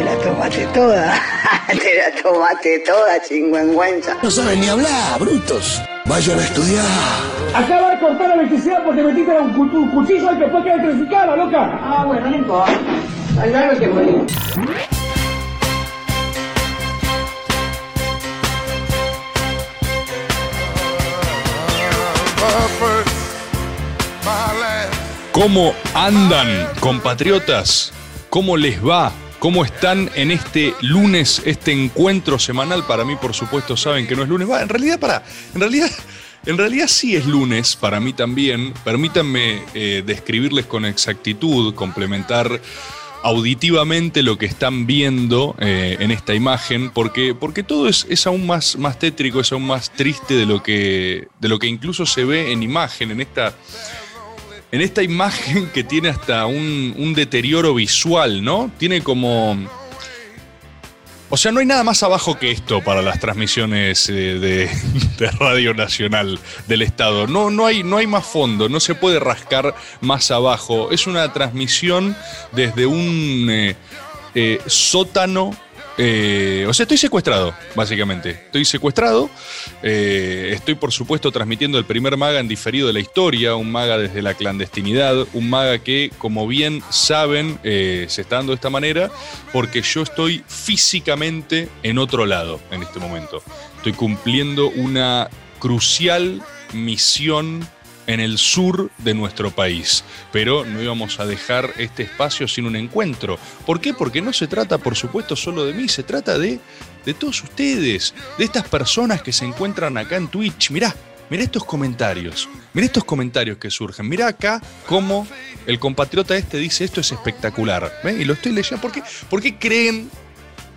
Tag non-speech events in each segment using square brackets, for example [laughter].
te la tomaste toda. [laughs] te la tomaste toda, chingüengüenza. No saben ni hablar, brutos. Vayan a estudiar. Acaba de cortar la electricidad porque metiste un, cu- un cuchillo y después queda electrificada, loca. Ah, bueno, no importa. Al largo que morir. ¿Cómo andan, compatriotas? ¿Cómo les va? ¿Cómo están en este lunes, este encuentro semanal? Para mí, por supuesto, saben que no es lunes. Va, en realidad, para. En realidad. En realidad sí es lunes, para mí también. Permítanme eh, describirles con exactitud, complementar auditivamente lo que están viendo eh, en esta imagen, porque, porque todo es, es aún más, más tétrico, es aún más triste de lo, que, de lo que incluso se ve en imagen, en esta, en esta imagen que tiene hasta un, deterioro visual, ¿no? Tiene como... O sea, no hay nada más abajo que esto para las transmisiones eh, de, [laughs] de Radio Nacional del Estado. No, no, hay, no hay más fondo, no se puede rascar más abajo. Es una transmisión desde un eh, eh, sótano. Eh, o sea, estoy secuestrado, básicamente. Estoy secuestrado. eh, estoy, por supuesto, transmitiendo el primer maga en diferido de la historia, un maga desde la clandestinidad, un maga que, como bien saben, eh, se está dando de esta manera porque yo estoy físicamente en otro lado en este momento. Estoy cumpliendo una crucial misión en el sur de nuestro país. Pero no íbamos a dejar este espacio sin un encuentro. ¿Por qué? Porque no se trata, por supuesto, solo de mí, se trata de, de todos ustedes, de estas personas que se encuentran acá en Twitch. Mirá, mirá estos comentarios, mirá estos comentarios que surgen. Mirá acá cómo el compatriota este dice esto es espectacular. ¿Ven? Y lo estoy leyendo. ¿Por qué, ¿Por qué creen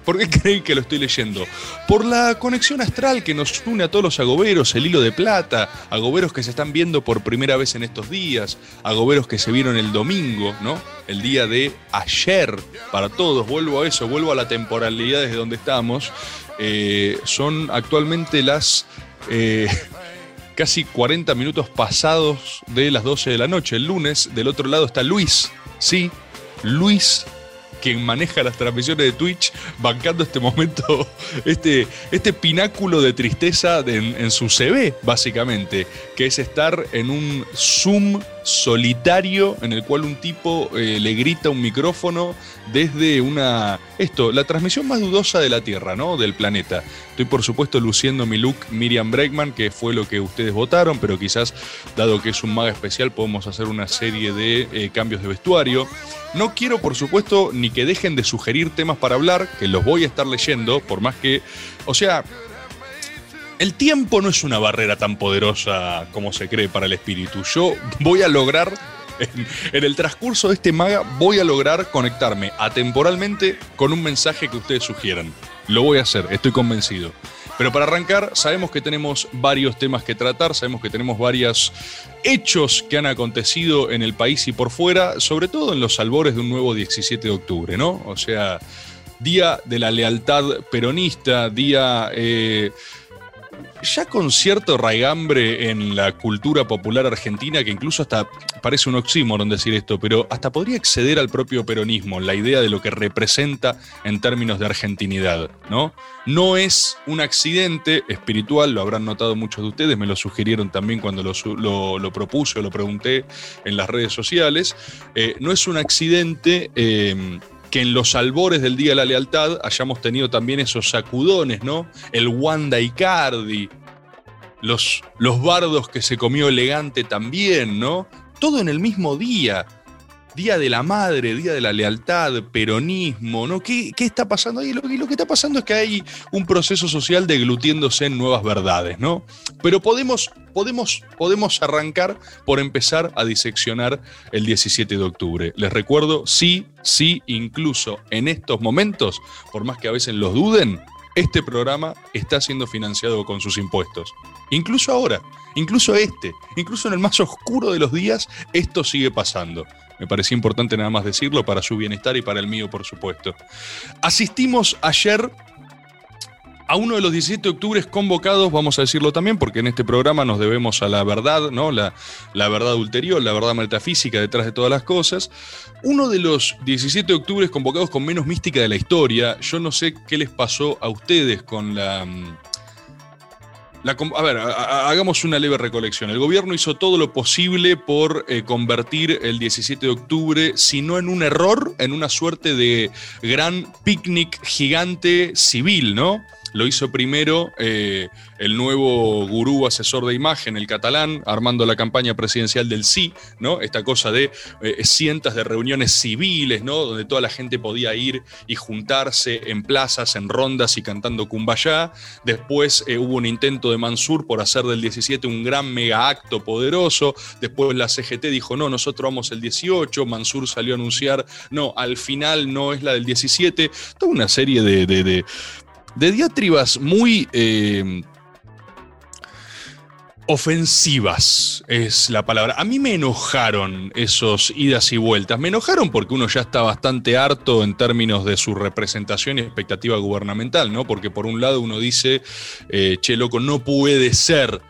¿Por qué creen que lo estoy leyendo? Por la conexión astral que nos une a todos los agoberos, el hilo de plata, agoberos que se están viendo por primera vez en estos días, agoberos que se vieron el domingo, ¿no? El día de ayer, para todos, vuelvo a eso, vuelvo a la temporalidad desde donde estamos. Eh, son actualmente las eh, [laughs] casi 40 minutos pasados de las 12 de la noche, el lunes. Del otro lado está Luis, sí, Luis quien maneja las transmisiones de Twitch, bancando este momento, [laughs] este, este pináculo de tristeza en, su CV, básicamente, que es estar en un Zoom solitario en el cual un tipo eh, le grita un micrófono desde una... Esto, la transmisión más dudosa de la Tierra, ¿no? Del planeta. Estoy por supuesto luciendo mi look Miriam Bregman, que fue lo que ustedes votaron, pero quizás, dado que es un maga especial, podemos hacer una serie de eh, cambios de vestuario. No quiero, por supuesto, ni que dejen de sugerir temas para hablar, que los voy a estar leyendo, por más que... O sea, el tiempo no es una barrera tan poderosa como se cree para el espíritu. Yo voy a lograr, en, en el transcurso de este maga, voy a lograr conectarme atemporalmente con un mensaje que ustedes sugieran. Lo voy a hacer, estoy convencido. Pero para arrancar, sabemos que tenemos varios temas que tratar, sabemos que tenemos varios hechos que han acontecido en el país y por fuera, sobre todo en los albores de un nuevo 17 de octubre, ¿no? O sea, día de la lealtad peronista, día... eh, ya con cierto raigambre en la cultura popular argentina, que incluso hasta parece un oxímoron decir esto, pero hasta podría exceder al propio peronismo, la idea de lo que representa en términos de argentinidad, ¿no? No es un accidente espiritual, lo habrán notado muchos de ustedes, me lo sugirieron también cuando lo, propuse o lo pregunté en las redes sociales, eh, no es un accidente... eh, que en los albores del Día de la Lealtad hayamos tenido también esos sacudones, ¿no? El Wanda Icardi, los, los bardos que se comió elegante también, ¿no? Todo en el mismo día. Día de la Madre, Día de la Lealtad, peronismo, ¿no? ¿Qué, qué está pasando ahí? Lo, lo que está pasando es que hay un proceso social deglutiéndose en nuevas verdades, ¿no? Pero podemos, podemos, podemos arrancar por empezar a diseccionar el 17 de octubre. Les recuerdo, sí, sí, incluso en estos momentos, por más que a veces los duden, este programa está siendo financiado con sus impuestos. Incluso ahora, incluso este, incluso en el más oscuro de los días, esto sigue pasando. Me parecía importante nada más decirlo para su bienestar y para el mío, por supuesto. Asistimos ayer a uno de los 17 de octubre convocados, vamos a decirlo también, porque en este programa nos debemos a la verdad, ¿no? La, la verdad ulterior, la verdad metafísica detrás de todas las cosas. Uno de los 17 de octubre convocados con menos mística de la historia. Yo no sé qué les pasó a ustedes con la. La a ver, a- hagamos una leve recolección. El gobierno hizo todo lo posible por eh, convertir el 17 de octubre, si no en un error, en una suerte de gran picnic gigante civil, ¿no? Lo hizo primero eh, el nuevo gurú asesor de imagen, el catalán, armando la campaña presidencial del sí, ¿no? Esta cosa de eh, cientos de reuniones civiles, ¿no? Donde toda la gente podía ir y juntarse en plazas, en rondas y cantando Cumbayá. Después eh, hubo un intento de Mansur por hacer del 17 un gran mega acto poderoso. Después la CGT dijo, no, nosotros vamos el 18. Mansur salió a anunciar, no, al final no es la del 17. Toda una serie de- de diatribas muy... eh, ofensivas es la palabra. A mí me enojaron esos idas y vueltas. Me enojaron porque uno ya está bastante harto en términos de su representación y expectativa gubernamental, ¿no? Porque por un lado uno dice, eh, che, loco, no puede ser.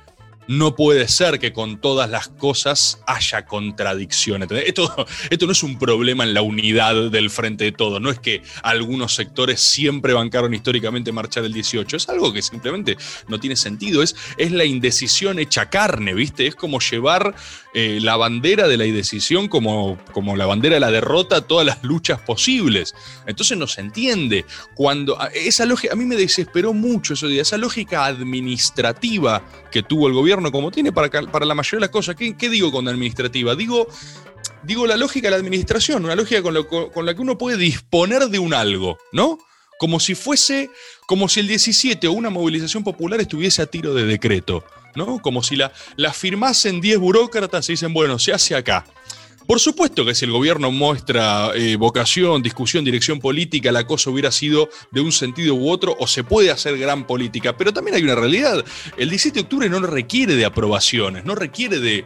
No puede ser que con todas las cosas haya contradicciones. Esto, esto no es un problema en la unidad del frente de todo. No es que algunos sectores siempre bancaron históricamente marchar el 18. Es algo que simplemente no tiene sentido. Es, es la indecisión hecha carne, ¿viste? Es como llevar eh, la bandera de la indecisión como, como la bandera de la derrota a todas las luchas posibles. Entonces no se entiende. Cuando esa lógica, a mí me desesperó mucho eso, esa lógica administrativa que tuvo el gobierno, como tiene para, para la mayoría de las cosas. ¿Qué, qué digo con administrativa? Digo, digo la lógica de la administración, una lógica con, lo- con la que uno puede disponer de un algo, ¿no? Como si fuese, como si el 17 o una movilización popular estuviese a tiro de decreto, ¿no? Como si la, la firmasen 10 burócratas y dicen, bueno, se hace acá. Por supuesto que si el gobierno muestra eh, vocación, discusión, dirección política, la cosa hubiera sido de un sentido u otro, o se puede hacer gran política. Pero también hay una realidad. El 17 de octubre no requiere de aprobaciones, no requiere de,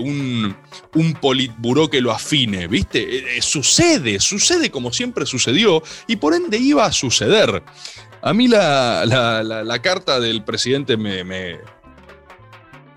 un, un politburó que lo afine, ¿viste? Eh, eh, sucede, sucede como siempre sucedió, y por ende iba a suceder. A mí la, carta del presidente me-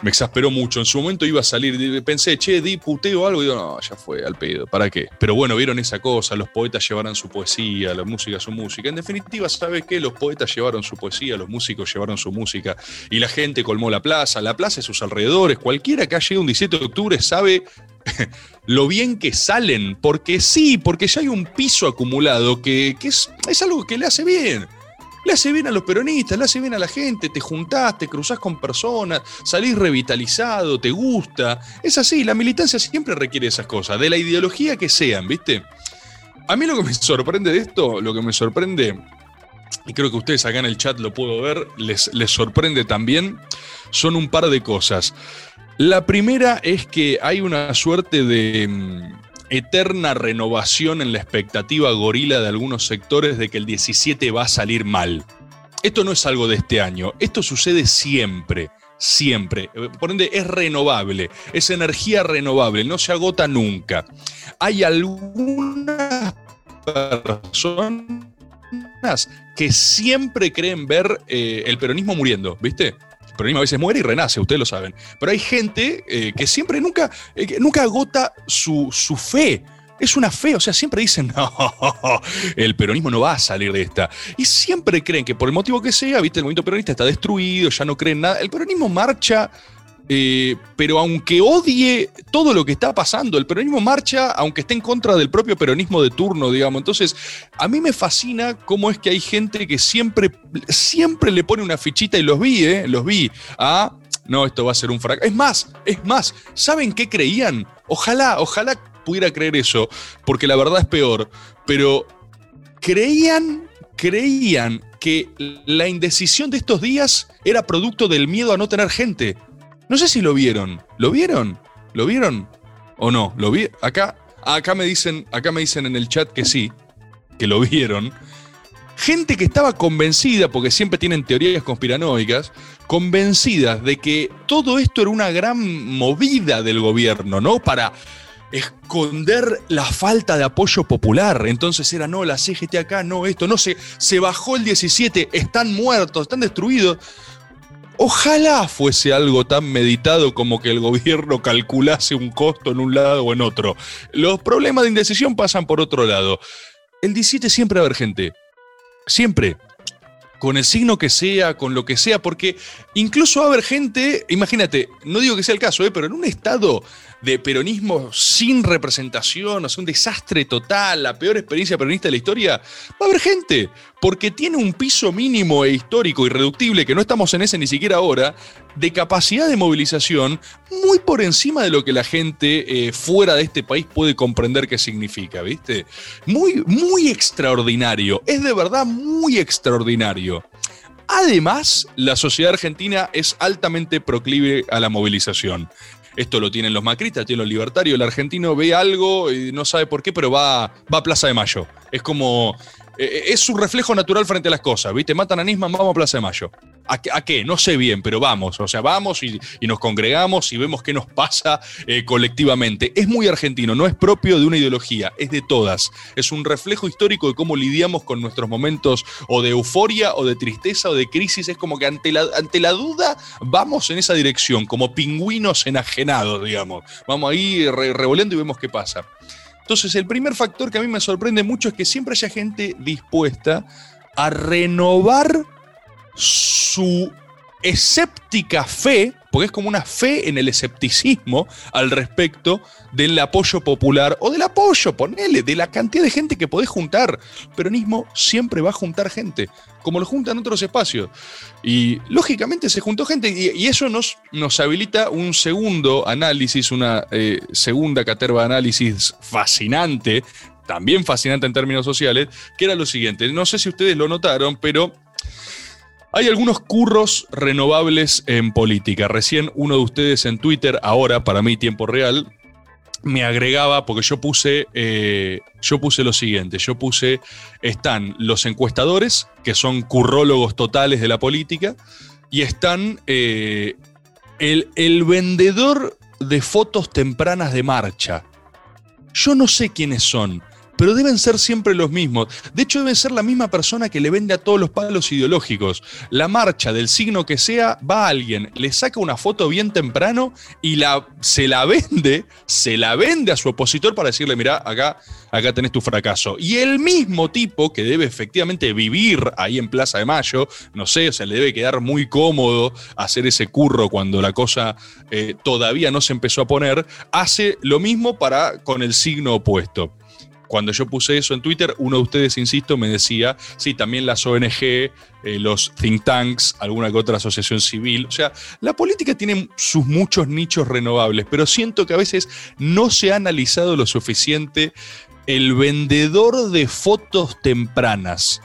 me exasperó mucho. En su momento iba a salir, pensé, che, di puteo algo, y digo, no, ya fue, al pedo, ¿para qué? Pero bueno, vieron esa cosa, los poetas llevaron su poesía, la música su música. En definitiva, ¿sabes qué? Los poetas llevaron su poesía, los músicos llevaron su música, y la gente colmó la plaza, la plaza y sus alrededores. Cualquiera que haya ido un 17 de octubre sabe [laughs] lo bien que salen, porque sí, porque ya hay un piso acumulado que, que es, es algo que le hace bien. Le hace bien a los peronistas, le hace bien a la gente, te juntás, te cruzás con personas, salís revitalizado, te gusta. Es así, la militancia siempre requiere esas cosas, de la ideología que sean, ¿viste? A mí lo que me sorprende de esto, lo que me sorprende, y creo que ustedes acá en el chat lo puedo ver, les, les sorprende también, son un par de cosas. La primera es que hay una suerte de mm, eterna renovación en la expectativa gorila de algunos sectores de que el 17 va a salir mal. Esto no es algo de este año, esto sucede siempre, siempre. Por ende, es renovable, es energía renovable, no se agota nunca. Hay algunas personas que siempre creen ver eh, el peronismo muriendo, ¿viste? Peronismo a veces muere y renace, ustedes lo saben. Pero hay gente eh, que siempre nunca, eh, nunca agota su, su fe. Es una fe, o sea, siempre dicen, [laughs] no, el peronismo no va a salir de esta. Y siempre creen que por el motivo que sea, viste, el movimiento peronista está destruido, ya no creen nada. El peronismo marcha, eh, pero aunque odie todo lo que está pasando, el peronismo marcha, aunque esté en contra del propio peronismo de turno, digamos. Entonces, a mí me fascina cómo es que hay gente que siempre, siempre le pone una fichita, y los vi, ¿eh? Los vi, a, no, esto va a ser un fracaso. Es más, es más, ¿saben qué creían? Ojalá, ojalá pudiera creer eso, porque la verdad es peor, pero creían, creían que la indecisión de estos días era producto del miedo a no tener gente. No sé si lo vieron. ¿Lo vieron? ¿Lo vieron? ¿O no? ¿Lo vi? Acá, acá me dicen, acá me dicen en el chat que sí, que lo vieron. Gente que estaba convencida, porque siempre tienen teorías conspiranoicas, convencidas de que todo esto era una gran movida del gobierno, ¿no? Para esconder la falta de apoyo popular. Entonces era, no, la CGT acá, no, esto, no se, se bajó el 17, están muertos, están destruidos. Ojalá fuese algo tan meditado como que el gobierno calculase un costo en un lado o en otro. Los problemas de indecisión pasan por otro lado. El 17 siempre va a haber gente. Siempre. Con el signo que sea, con lo que sea, porque incluso va a haber gente, imagínate, no digo que sea el caso, ¿eh? pero en un estado de peronismo sin representación, o sea, un desastre total, la peor experiencia peronista de la historia, va a haber gente, porque tiene un piso mínimo e histórico irreductible, que no estamos en ese ni siquiera ahora, de capacidad de movilización muy por encima de lo que la gente eh, fuera de este país puede comprender qué significa, ¿viste? Muy, muy extraordinario, es de verdad muy extraordinario. Además, la sociedad argentina es altamente proclive a la movilización. Esto lo tienen los macristas, tienen los libertarios. El argentino ve algo y no sabe por qué, pero va, va a Plaza de Mayo. Es como eh, eh, es su reflejo natural frente a las cosas, ¿viste? Matan a Nisman, vamos a Plaza de Mayo. ¿A, qué? No sé bien, pero vamos. O sea, vamos y, nos congregamos y vemos qué nos pasa eh, colectivamente. Es muy argentino, no es propio de una ideología, es de todas. Es un reflejo histórico de cómo lidiamos con nuestros momentos o de euforia o de tristeza o de crisis. Es como que ante la, ante la duda vamos en esa dirección, como pingüinos enajenados, digamos. Vamos ahí revolviendo y vemos qué pasa. Entonces, el primer factor que a mí me sorprende mucho es que siempre haya gente dispuesta a renovar su escéptica fe, porque es como una fe en el escepticismo al respecto del apoyo popular o del apoyo, ponele, de la cantidad de gente que podés juntar. Peronismo siempre va a juntar gente, como lo juntan otros espacios. Y lógicamente se juntó gente y, eso nos, nos habilita un segundo análisis, una eh, segunda caterva de análisis fascinante, también fascinante en términos sociales, que era lo siguiente. No sé si ustedes lo notaron, pero hay algunos curros renovables en política. Recién uno de ustedes en Twitter, ahora para mí tiempo real, me agregaba, porque yo puse, eh, yo puse lo siguiente, yo puse, están los encuestadores, que son currólogos totales de la política, y están eh, el, el vendedor de fotos tempranas de marcha. Yo no sé quiénes son pero deben ser siempre los mismos. De hecho, deben ser la misma persona que le vende a todos los palos ideológicos. La marcha del signo que sea, va a alguien, le saca una foto bien temprano y la, se la vende, se la vende a su opositor para decirle, mira, acá, acá tenés tu fracaso. Y el mismo tipo que debe efectivamente vivir ahí en Plaza de Mayo, no sé, o sea, le debe quedar muy cómodo hacer ese curro cuando la cosa eh, todavía no se empezó a poner, hace lo mismo para con el signo opuesto cuando yo puse eso en Twitter, uno de ustedes, insisto, me decía, sí, también las ONG, eh, los think tanks, alguna que otra asociación civil. O sea, la política tiene sus muchos nichos renovables, pero siento que a veces no se ha analizado lo suficiente el vendedor de fotos tempranas.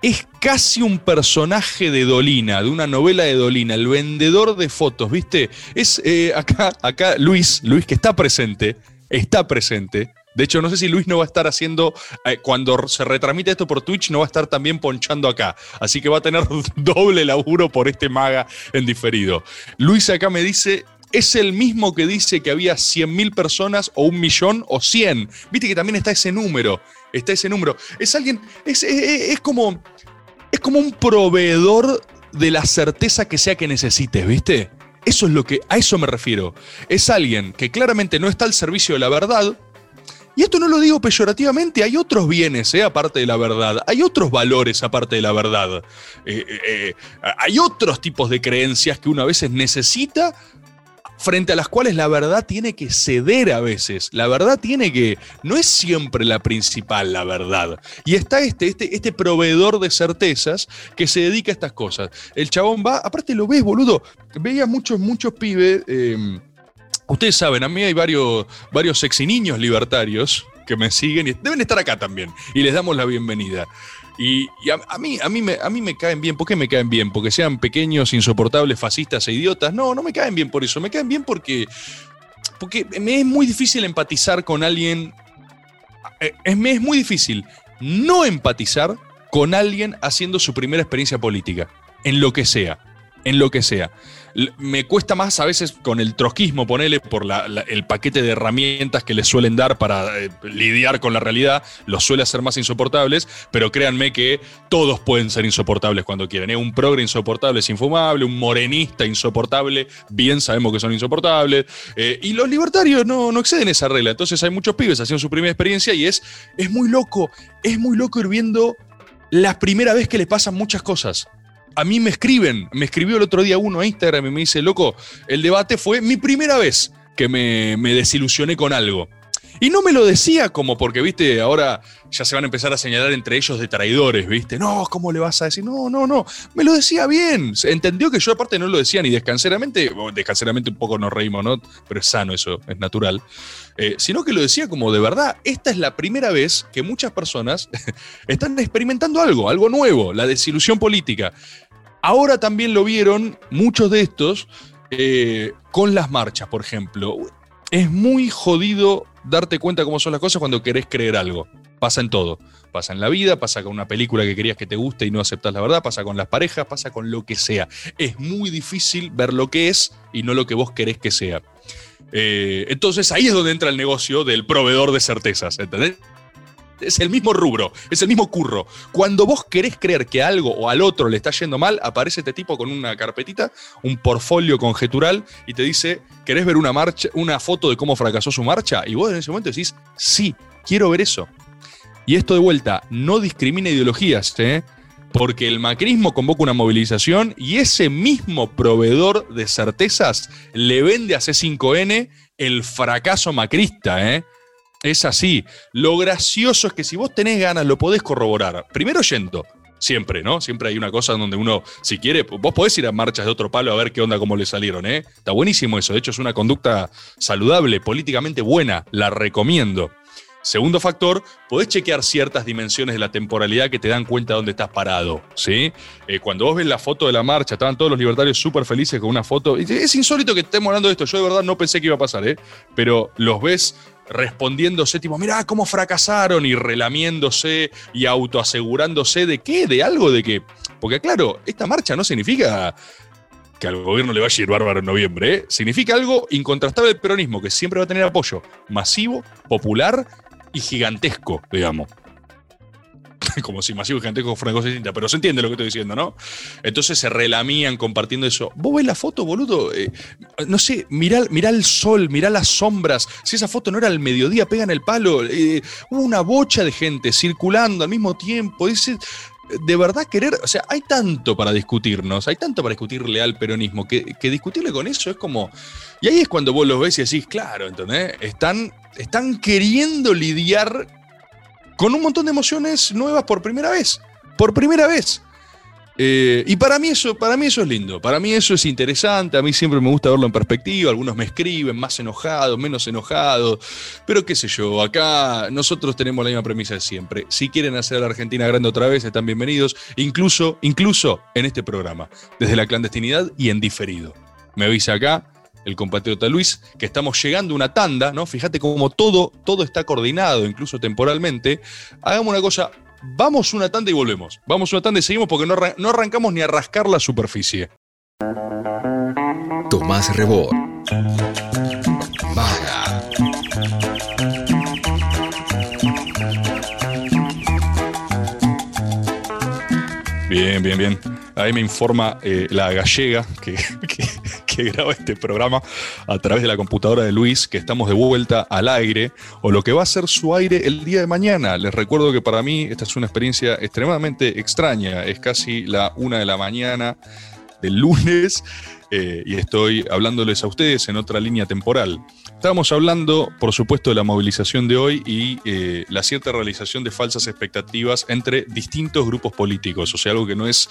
Es casi un personaje de Dolina, de una novela de Dolina, el vendedor de fotos, ¿viste? Es eh, acá, acá Luis, Luis que está presente, está presente, de hecho, no sé si Luis no va a estar haciendo, eh, cuando se retramite esto por Twitch, no va a estar también ponchando acá. Así que va a tener [laughs] doble laburo por este maga en diferido. Luis acá me dice, es el mismo que dice que había 100.000 personas o un millón o 100. Viste que también está ese número. Está ese número. Es alguien, es, es, como, es como un proveedor de la certeza que sea que necesites, ¿viste? Eso es lo que, a eso me refiero. Es alguien que claramente no está al servicio de la verdad, y esto no lo digo peyorativamente, hay otros bienes, eh, aparte de la verdad, hay otros valores aparte de la verdad, eh, eh, hay otros tipos de creencias que uno a veces necesita frente a las cuales la verdad tiene que ceder a veces. La verdad tiene que. No es siempre la principal la verdad. Y está este, este, este proveedor de certezas que se dedica a estas cosas. El chabón va, aparte lo ves, boludo. Veía muchos, muchos pibes Ustedes saben, a mí hay varios, varios sexy niños libertarios que me siguen y deben estar acá también. Y les damos la bienvenida. Y, a mí, a, mí me, a mí me caen bien. ¿Por qué me caen bien? ¿Porque sean pequeños, insoportables, fascistas e idiotas? No, no me caen bien por eso. Me caen bien porque, porque me es muy difícil empatizar con alguien. eh, Es, me es muy difícil no empatizar con alguien haciendo su primera experiencia política. En lo que sea. En lo que sea. Me cuesta más a veces con el trotskismo, ponele, por el paquete de herramientas que les suelen dar para eh, lidiar con la realidad, los suele hacer más insoportables, pero créanme que todos pueden ser insoportables cuando quieren. ¿eh? Un progre insoportable es infumable, un morenista insoportable, bien sabemos que son insoportables, eh, y los libertarios no, no exceden esa regla. Entonces hay muchos pibes haciendo su primera experiencia y es, es muy loco, es muy loco ir viendo la primera vez que le pasan muchas cosas a mí me escriben, me escribió el otro día uno a Instagram y me dice, loco, el debate fue mi primera vez que me, me desilusioné con algo. Y no me lo decía como porque, viste, ahora ya se van a empezar a señalar entre ellos de traidores, viste. No, ¿cómo le vas a decir? No, no, no. Me lo decía bien. Entendió que yo aparte no lo decía ni descanseramente, o descanseramente un poco nos reímos, ¿no? Pero es sano eso, es natural. Eh, sino que lo decía como de verdad, esta es la primera vez que muchas personas [laughs] están experimentando algo, algo nuevo, la desilusión política. Ahora también lo vieron muchos de estos eh, con las marchas, por ejemplo. Es muy jodido darte cuenta cómo son las cosas cuando querés creer algo. Pasa en todo. Pasa en la vida, pasa con una película que querías que te guste y no aceptas la verdad, pasa con las parejas, pasa con lo que sea. Es muy difícil ver lo que es y no lo que vos querés que sea. Eh, entonces ahí es donde entra el negocio del proveedor de certezas, ¿entendés? Es el mismo rubro, es el mismo curro. Cuando vos querés creer que a algo o al otro le está yendo mal, aparece este tipo con una carpetita, un portfolio conjetural y te dice, ¿querés ver una marcha, una foto de cómo fracasó su marcha? Y vos en ese momento decís, sí, quiero ver eso. Y esto de vuelta, no discrimina ideologías, ¿eh? Porque el macrismo convoca una movilización y ese mismo proveedor de certezas le vende a C5N el fracaso macrista, ¿eh? Es así. Lo gracioso es que si vos tenés ganas, lo podés corroborar. Primero yendo. Siempre, ¿no? Siempre hay una cosa donde uno, si quiere, vos podés ir a marchas de otro palo a ver qué onda, cómo le salieron, ¿eh? Está buenísimo eso. De hecho, es una conducta saludable, políticamente buena. La recomiendo. Segundo factor, podés chequear ciertas dimensiones de la temporalidad que te dan cuenta de dónde estás parado, ¿sí? Eh, cuando vos ves la foto de la marcha, estaban todos los libertarios súper felices con una foto. Es insólito que estemos hablando de esto. Yo de verdad no pensé que iba a pasar, ¿eh? Pero los ves respondiéndose, tipo, mirá cómo fracasaron y relamiéndose y autoasegurándose de qué, de algo de que. Porque, claro, esta marcha no significa que al gobierno le vaya a ir bárbaro en noviembre, ¿eh? significa algo incontrastable del peronismo, que siempre va a tener apoyo masivo, popular y gigantesco, digamos. [laughs] Como si masivo gigantesco fueran cosas distintas, pero se entiende lo que estoy diciendo, ¿no? Entonces se relamían compartiendo eso. ¿Vos ves la foto, boludo? Eh, no sé, mirá, mirá el sol, mirá las sombras. Si esa foto no era al mediodía, pegan el palo. Eh, hubo una bocha de gente circulando al mismo tiempo. Dice, de verdad querer, o sea, hay tanto para discutirnos, hay tanto para discutirle al peronismo, que, que discutirle con eso es como... Y ahí es cuando vos los ves y decís, claro, ¿entendés? Están, están queriendo lidiar con un montón de emociones nuevas por primera vez. Por primera vez. Eh, y para mí, eso, para mí eso es lindo, para mí eso es interesante, a mí siempre me gusta verlo en perspectiva, algunos me escriben más enojados, menos enojados, pero qué sé yo, acá nosotros tenemos la misma premisa de siempre, si quieren hacer a la Argentina grande otra vez, están bienvenidos, incluso, incluso en este programa, desde la clandestinidad y en diferido. Me avisa acá el compatriota Luis, que estamos llegando a una tanda, ¿no? Fíjate cómo todo, todo está coordinado, incluso temporalmente. Hagamos una cosa, vamos una tanda y volvemos. Vamos una tanda y seguimos porque no, arran- no arrancamos ni a rascar la superficie. Tomás Rebord. Vaga. Bien, bien, bien. Ahí me informa eh, la gallega que, [laughs] que- que graba este programa a través de la computadora de Luis que estamos de vuelta al aire o lo que va a ser su aire el día de mañana. Les recuerdo que para mí esta es una experiencia extremadamente extraña. Es casi la una de la mañana del lunes eh, y estoy hablándoles a ustedes en otra línea temporal. Estábamos hablando, por supuesto, de la movilización de hoy y eh, la cierta realización de falsas expectativas entre distintos grupos políticos, o sea, algo que no es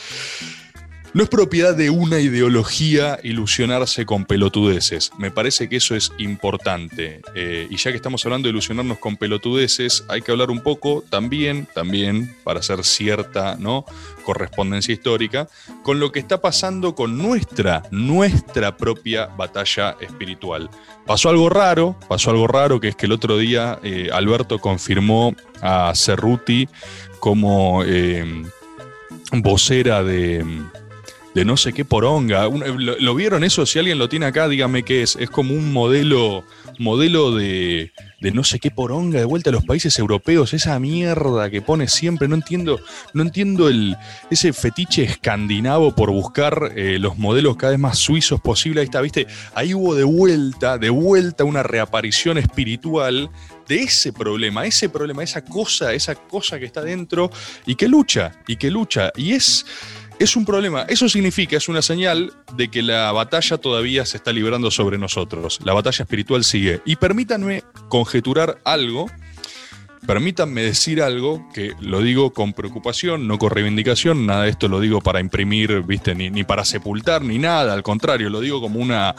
No es propiedad de una ideología ilusionarse con pelotudeces. Me parece que eso es importante. Eh, y ya que estamos hablando de ilusionarnos con pelotudeces, hay que hablar un poco también, también, para hacer cierta ¿no? correspondencia histórica, con lo que está pasando con nuestra, nuestra propia batalla espiritual. Pasó algo raro, pasó algo raro, que es que el otro día eh, Alberto confirmó a Cerruti como eh, vocera de de no sé qué poronga. ¿Lo, vieron eso? Si alguien lo tiene acá, dígame qué es. Es como un modelo, modelo de, de no sé qué poronga de vuelta a los países europeos. Esa mierda que pone siempre. No entiendo, no entiendo el, ese fetiche escandinavo por buscar eh, los modelos cada vez más suizos posible. Ahí está, ¿viste? Ahí hubo de vuelta, de vuelta una reaparición espiritual de ese problema, ese problema, esa cosa, esa cosa que está dentro y que lucha, y que lucha. Y es es un problema. Eso significa, es una señal de que la batalla todavía se está librando sobre nosotros. La batalla espiritual sigue. Y permítanme conjeturar algo, permítanme decir algo que lo digo con preocupación, no con reivindicación, nada de esto lo digo para imprimir, viste, ni, para sepultar, ni nada, al contrario, lo digo como una,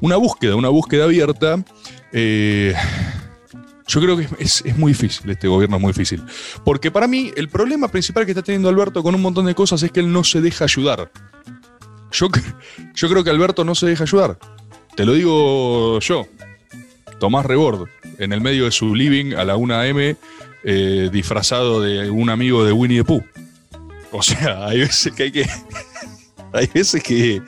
una búsqueda, una búsqueda abierta. Eh, yo creo que es, muy difícil, este gobierno es muy difícil. Porque para mí el problema principal que está teniendo Alberto con un montón de cosas es que él no se deja ayudar. Yo, yo creo que Alberto no se deja ayudar. Te lo digo yo, Tomás Rebord, en el medio de su living a la 1 am, eh, disfrazado de un amigo de Winnie the Pooh. O sea, hay veces que hay que... [laughs] hay veces que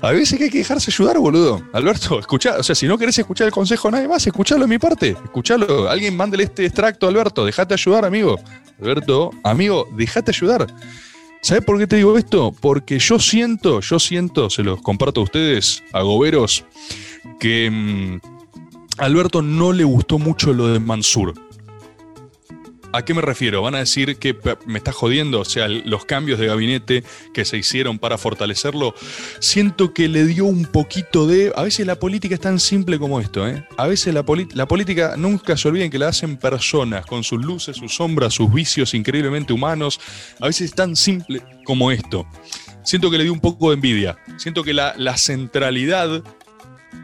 a veces hay que dejarse ayudar, boludo. Alberto, escucha, o sea, si no querés escuchar el consejo de nadie más, escuchalo de mi parte. Escuchalo. Alguien mándele este extracto Alberto. Dejate ayudar, amigo. Alberto, amigo, dejate ayudar. ¿Sabes por qué te digo esto? Porque yo siento, yo siento, se los comparto a ustedes, a goberos, que mm, Alberto no le gustó mucho lo de Mansur. ¿A qué me refiero? Van a decir que me está jodiendo, o sea, los cambios de gabinete que se hicieron para fortalecerlo, siento que le dio un poquito de... A veces la política es tan simple como esto, ¿eh? A veces la, la política, nunca se olviden que la hacen personas, con sus luces, sus sombras, sus vicios increíblemente humanos. A veces es tan simple como esto. Siento que le dio un poco de envidia. Siento que la, la centralidad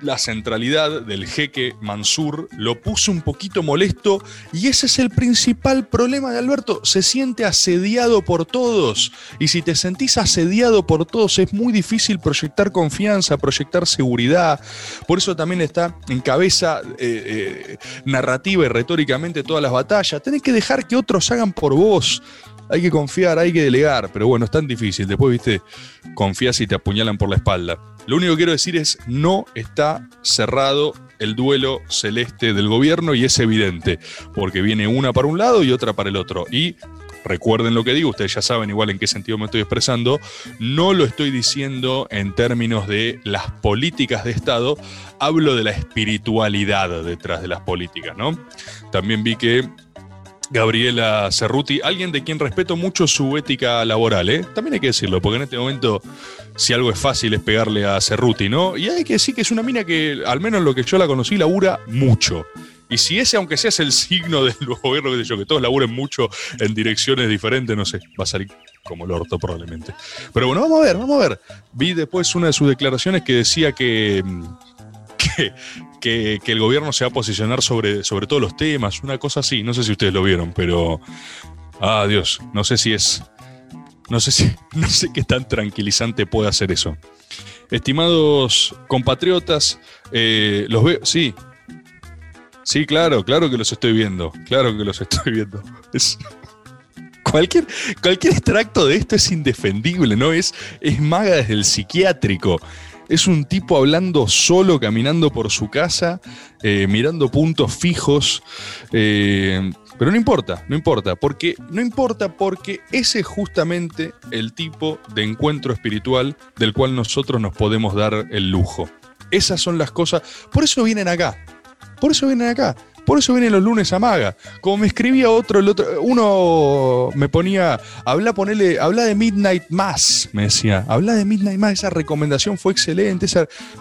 la centralidad del jeque Mansur lo puso un poquito molesto y ese es el principal problema de Alberto. Se siente asediado por todos y si te sentís asediado por todos es muy difícil proyectar confianza, proyectar seguridad. Por eso también está en cabeza eh, eh, narrativa y retóricamente todas las batallas. Tenés que dejar que otros hagan por vos hay que confiar, hay que delegar, pero bueno, es tan difícil. Después, viste, confías y te apuñalan por la espalda. Lo único que quiero decir es, no está cerrado el duelo celeste del gobierno y es evidente, porque viene una para un lado y otra para el otro. Y recuerden lo que digo, ustedes ya saben igual en qué sentido me estoy expresando, no lo estoy diciendo en términos de las políticas de Estado, hablo de la espiritualidad detrás de las políticas, ¿no? También vi que Gabriela Cerruti, alguien de quien respeto mucho su ética laboral, ¿eh? También hay que decirlo, porque en este momento, si algo es fácil es pegarle a Cerruti, ¿no? Y hay que decir que es una mina que, al menos lo que yo la conocí, labura mucho. Y si ese, aunque sea, es el signo del [laughs] gobierno, que yo, que todos laburen mucho en direcciones diferentes, no sé, va a salir como el orto probablemente. Pero bueno, vamos a ver, vamos a ver. Vi después una de sus declaraciones que decía que, [laughs] que, que, el gobierno se va a posicionar sobre, sobre todos los temas, una cosa así. No sé si ustedes lo vieron, pero. Ah, Dios, no sé si es. No sé si. [laughs] No sé qué tan tranquilizante puede hacer eso. Estimados compatriotas, eh, los veo. Sí. Sí, claro, claro que los estoy viendo. Claro que los [laughs] estoy viendo. [laughs] Cualquier, cualquier extracto de esto es indefendible, ¿no? Es, es maga desde el psiquiátrico. Es un tipo hablando solo, caminando por su casa, eh, mirando puntos fijos. Eh, pero no importa, no importa, porque no importa porque ese es justamente el tipo de encuentro espiritual del cual nosotros nos podemos dar el lujo. Esas son las cosas, por eso vienen acá. Por eso vienen acá. Por eso vienen los lunes a Maga. Como me escribía otro, el otro uno me ponía, habla, ponele, habla de Midnight Mass, me decía, habla de Midnight Mass, esa recomendación fue excelente.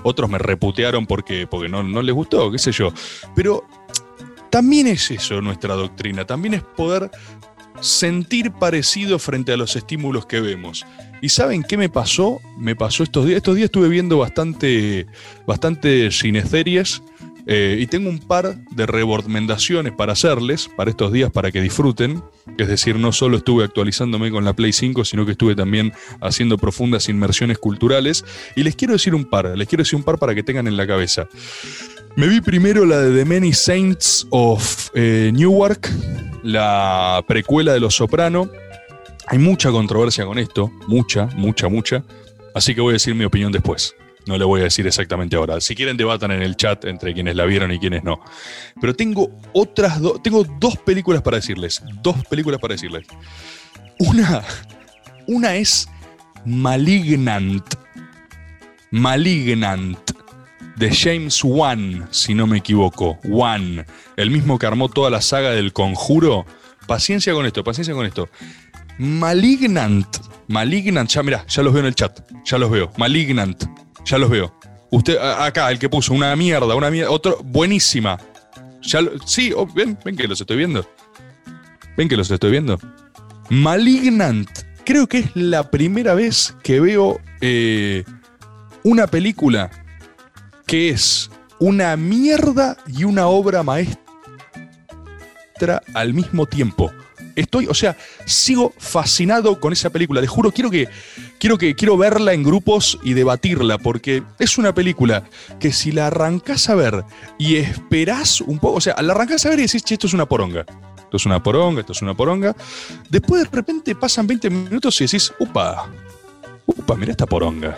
Otros me reputearon porque, porque no, no les gustó, qué sé yo. Pero también es eso nuestra doctrina, también es poder sentir parecido frente a los estímulos que vemos. ¿Y saben qué me pasó? Me pasó estos días. Estos días estuve viendo bastante, bastante cineseries eh, y tengo un par de recomendaciones para hacerles para estos días para que disfruten. Es decir, no solo estuve actualizándome con la Play 5, sino que estuve también haciendo profundas inmersiones culturales. Y les quiero decir un par, les quiero decir un par para que tengan en la cabeza. Me vi primero la de The Many Saints of eh, Newark, la precuela de Los Soprano. Hay mucha controversia con esto, mucha, mucha, mucha. Así que voy a decir mi opinión después. No le voy a decir exactamente ahora. Si quieren debatan en el chat entre quienes la vieron y quienes no. Pero tengo otras dos, tengo dos películas para decirles. Dos películas para decirles. Una, una es Malignant. Malignant. De James Wan, si no me equivoco. Wan. El mismo que armó toda la saga del conjuro. Paciencia con esto, paciencia con esto. Malignant. Malignant, ya mira, ya los veo en el chat. Ya los veo. Malignant. Ya los veo. Usted, acá, el que puso una mierda, una mierda, otro, buenísima. Sí, oh, ven, ven que los estoy viendo. Ven que los estoy viendo. Malignant. Creo que es la primera vez que veo eh, una película que es una mierda y una obra maestra al mismo tiempo. Estoy, o sea, sigo fascinado con esa película. Te juro, quiero que, quiero que, quiero verla en grupos y debatirla, porque es una película que si la arrancás a ver y esperás un poco, o sea, la arrancás a ver y decís, che, esto es una poronga. Esto es una poronga, esto es una poronga. Después de repente pasan 20 minutos y decís, upa, upa, mira esta poronga.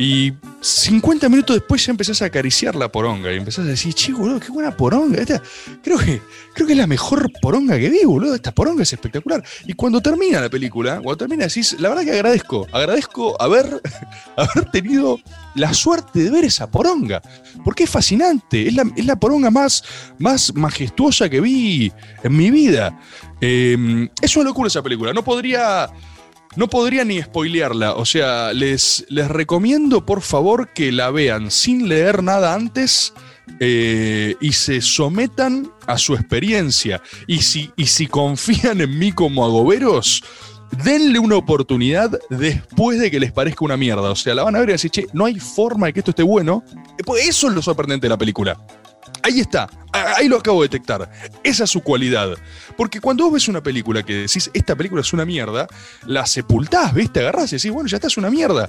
Y 50 minutos después ya empezás a acariciar la poronga y empezás a decir, che, boludo, qué buena poronga. Esta, creo, que, creo que es la mejor poronga que vi, boludo. Esta poronga es espectacular. Y cuando termina la película, cuando termina decís, la verdad que agradezco, agradezco haber, [laughs] haber tenido la suerte de ver esa poronga. Porque es fascinante, es la, es la poronga más, más majestuosa que vi en mi vida. Eh, es una locura esa película. No podría no podría ni spoilearla, o sea, les, les recomiendo por favor que la vean sin leer nada antes eh, y se sometan a su experiencia. Y si, y si confían en mí como agoberos, denle una oportunidad después de que les parezca una mierda. O sea, la van a ver y decir, che, no hay forma de que esto esté bueno. Eso es lo sorprendente de la película. Ahí está, ahí lo acabo de detectar. Esa es su cualidad. Porque cuando vos ves una película que decís, esta película es una mierda, la sepultás, ¿viste? Agarrás y decís, bueno, ya está, es una mierda.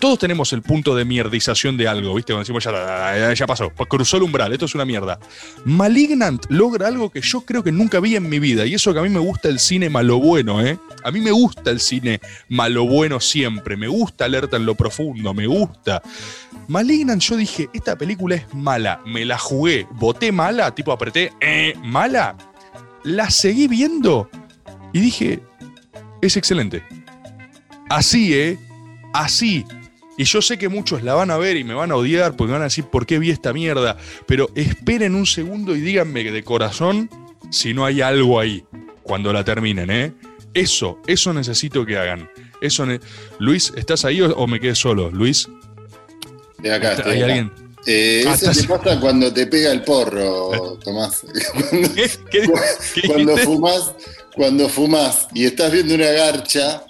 Todos tenemos el punto de mierdización de algo, ¿viste? Cuando decimos, ya, ya pasó, pues cruzó el umbral, esto es una mierda. Malignant logra algo que yo creo que nunca vi en mi vida, y eso que a mí me gusta el cine malo bueno, ¿eh? A mí me gusta el cine malo bueno siempre, me gusta Alerta en lo profundo, me gusta. Malignant, yo dije, esta película es mala, me la jugué, voté mala, tipo apreté, eh, mala. La seguí viendo y dije, es excelente. Así, ¿eh? Así. Y yo sé que muchos la van a ver y me van a odiar porque van a decir, ¿por qué vi esta mierda? Pero esperen un segundo y díganme de corazón si no hay algo ahí cuando la terminen, ¿eh? Eso, eso necesito que hagan. Eso Luis, ¿estás ahí o, me quedé solo? Luis. De acá, ¿Hay alguien? Eh, Ah, eso te pasa cuando te pega el porro, Tomás. Cuando, [laughs] ¿Qué, qué- qué cuando fumás, cuando fumás y estás viendo una garcha,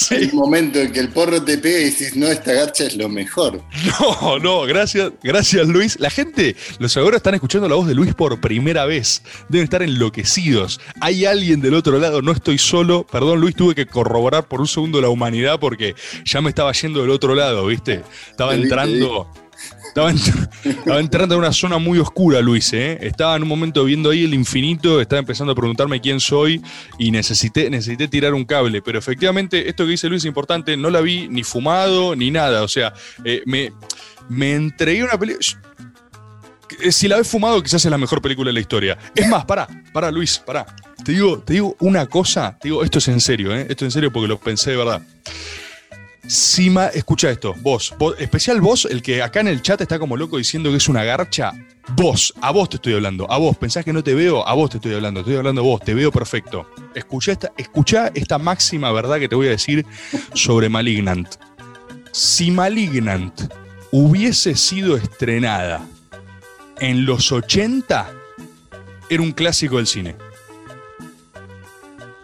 Sí. hay un momento en que el porro te pega y dices, no, esta garcha es lo mejor. [laughs] No, no, gracias, gracias Luis. La gente, los ahora están escuchando la voz de Luis por primera vez. Deben estar enloquecidos. Hay alguien del otro lado, no estoy solo. Perdón Luis, tuve que corroborar por un segundo la humanidad porque ya me estaba yendo del otro lado, ¿viste? Estaba entrando... Estaba, entr- estaba entrando en una zona muy oscura, Luis. ¿eh? Estaba en un momento viendo ahí el infinito, estaba empezando a preguntarme quién soy y necesité, necesité tirar un cable. Pero efectivamente, esto que dice Luis es importante. No la vi ni fumado ni nada. O sea, eh, me, me entregué una película. Si la ves fumado, quizás es la mejor película de la historia. Es más, pará, pará, Luis, pará. Te digo, te digo una cosa, digo, esto es en serio, ¿eh? Esto es en serio porque lo pensé de verdad. Si ma- escucha esto, vos, especial vos, el que acá en el chat está como loco diciendo que es una garcha, vos, a vos te estoy hablando, a vos, pensás que no te veo, a vos te estoy hablando, estoy hablando a vos, te veo perfecto. Escucha esta, escuchá esta máxima verdad que te voy a decir sobre Malignant. Si Malignant hubiese sido estrenada en los 80, era un clásico del cine.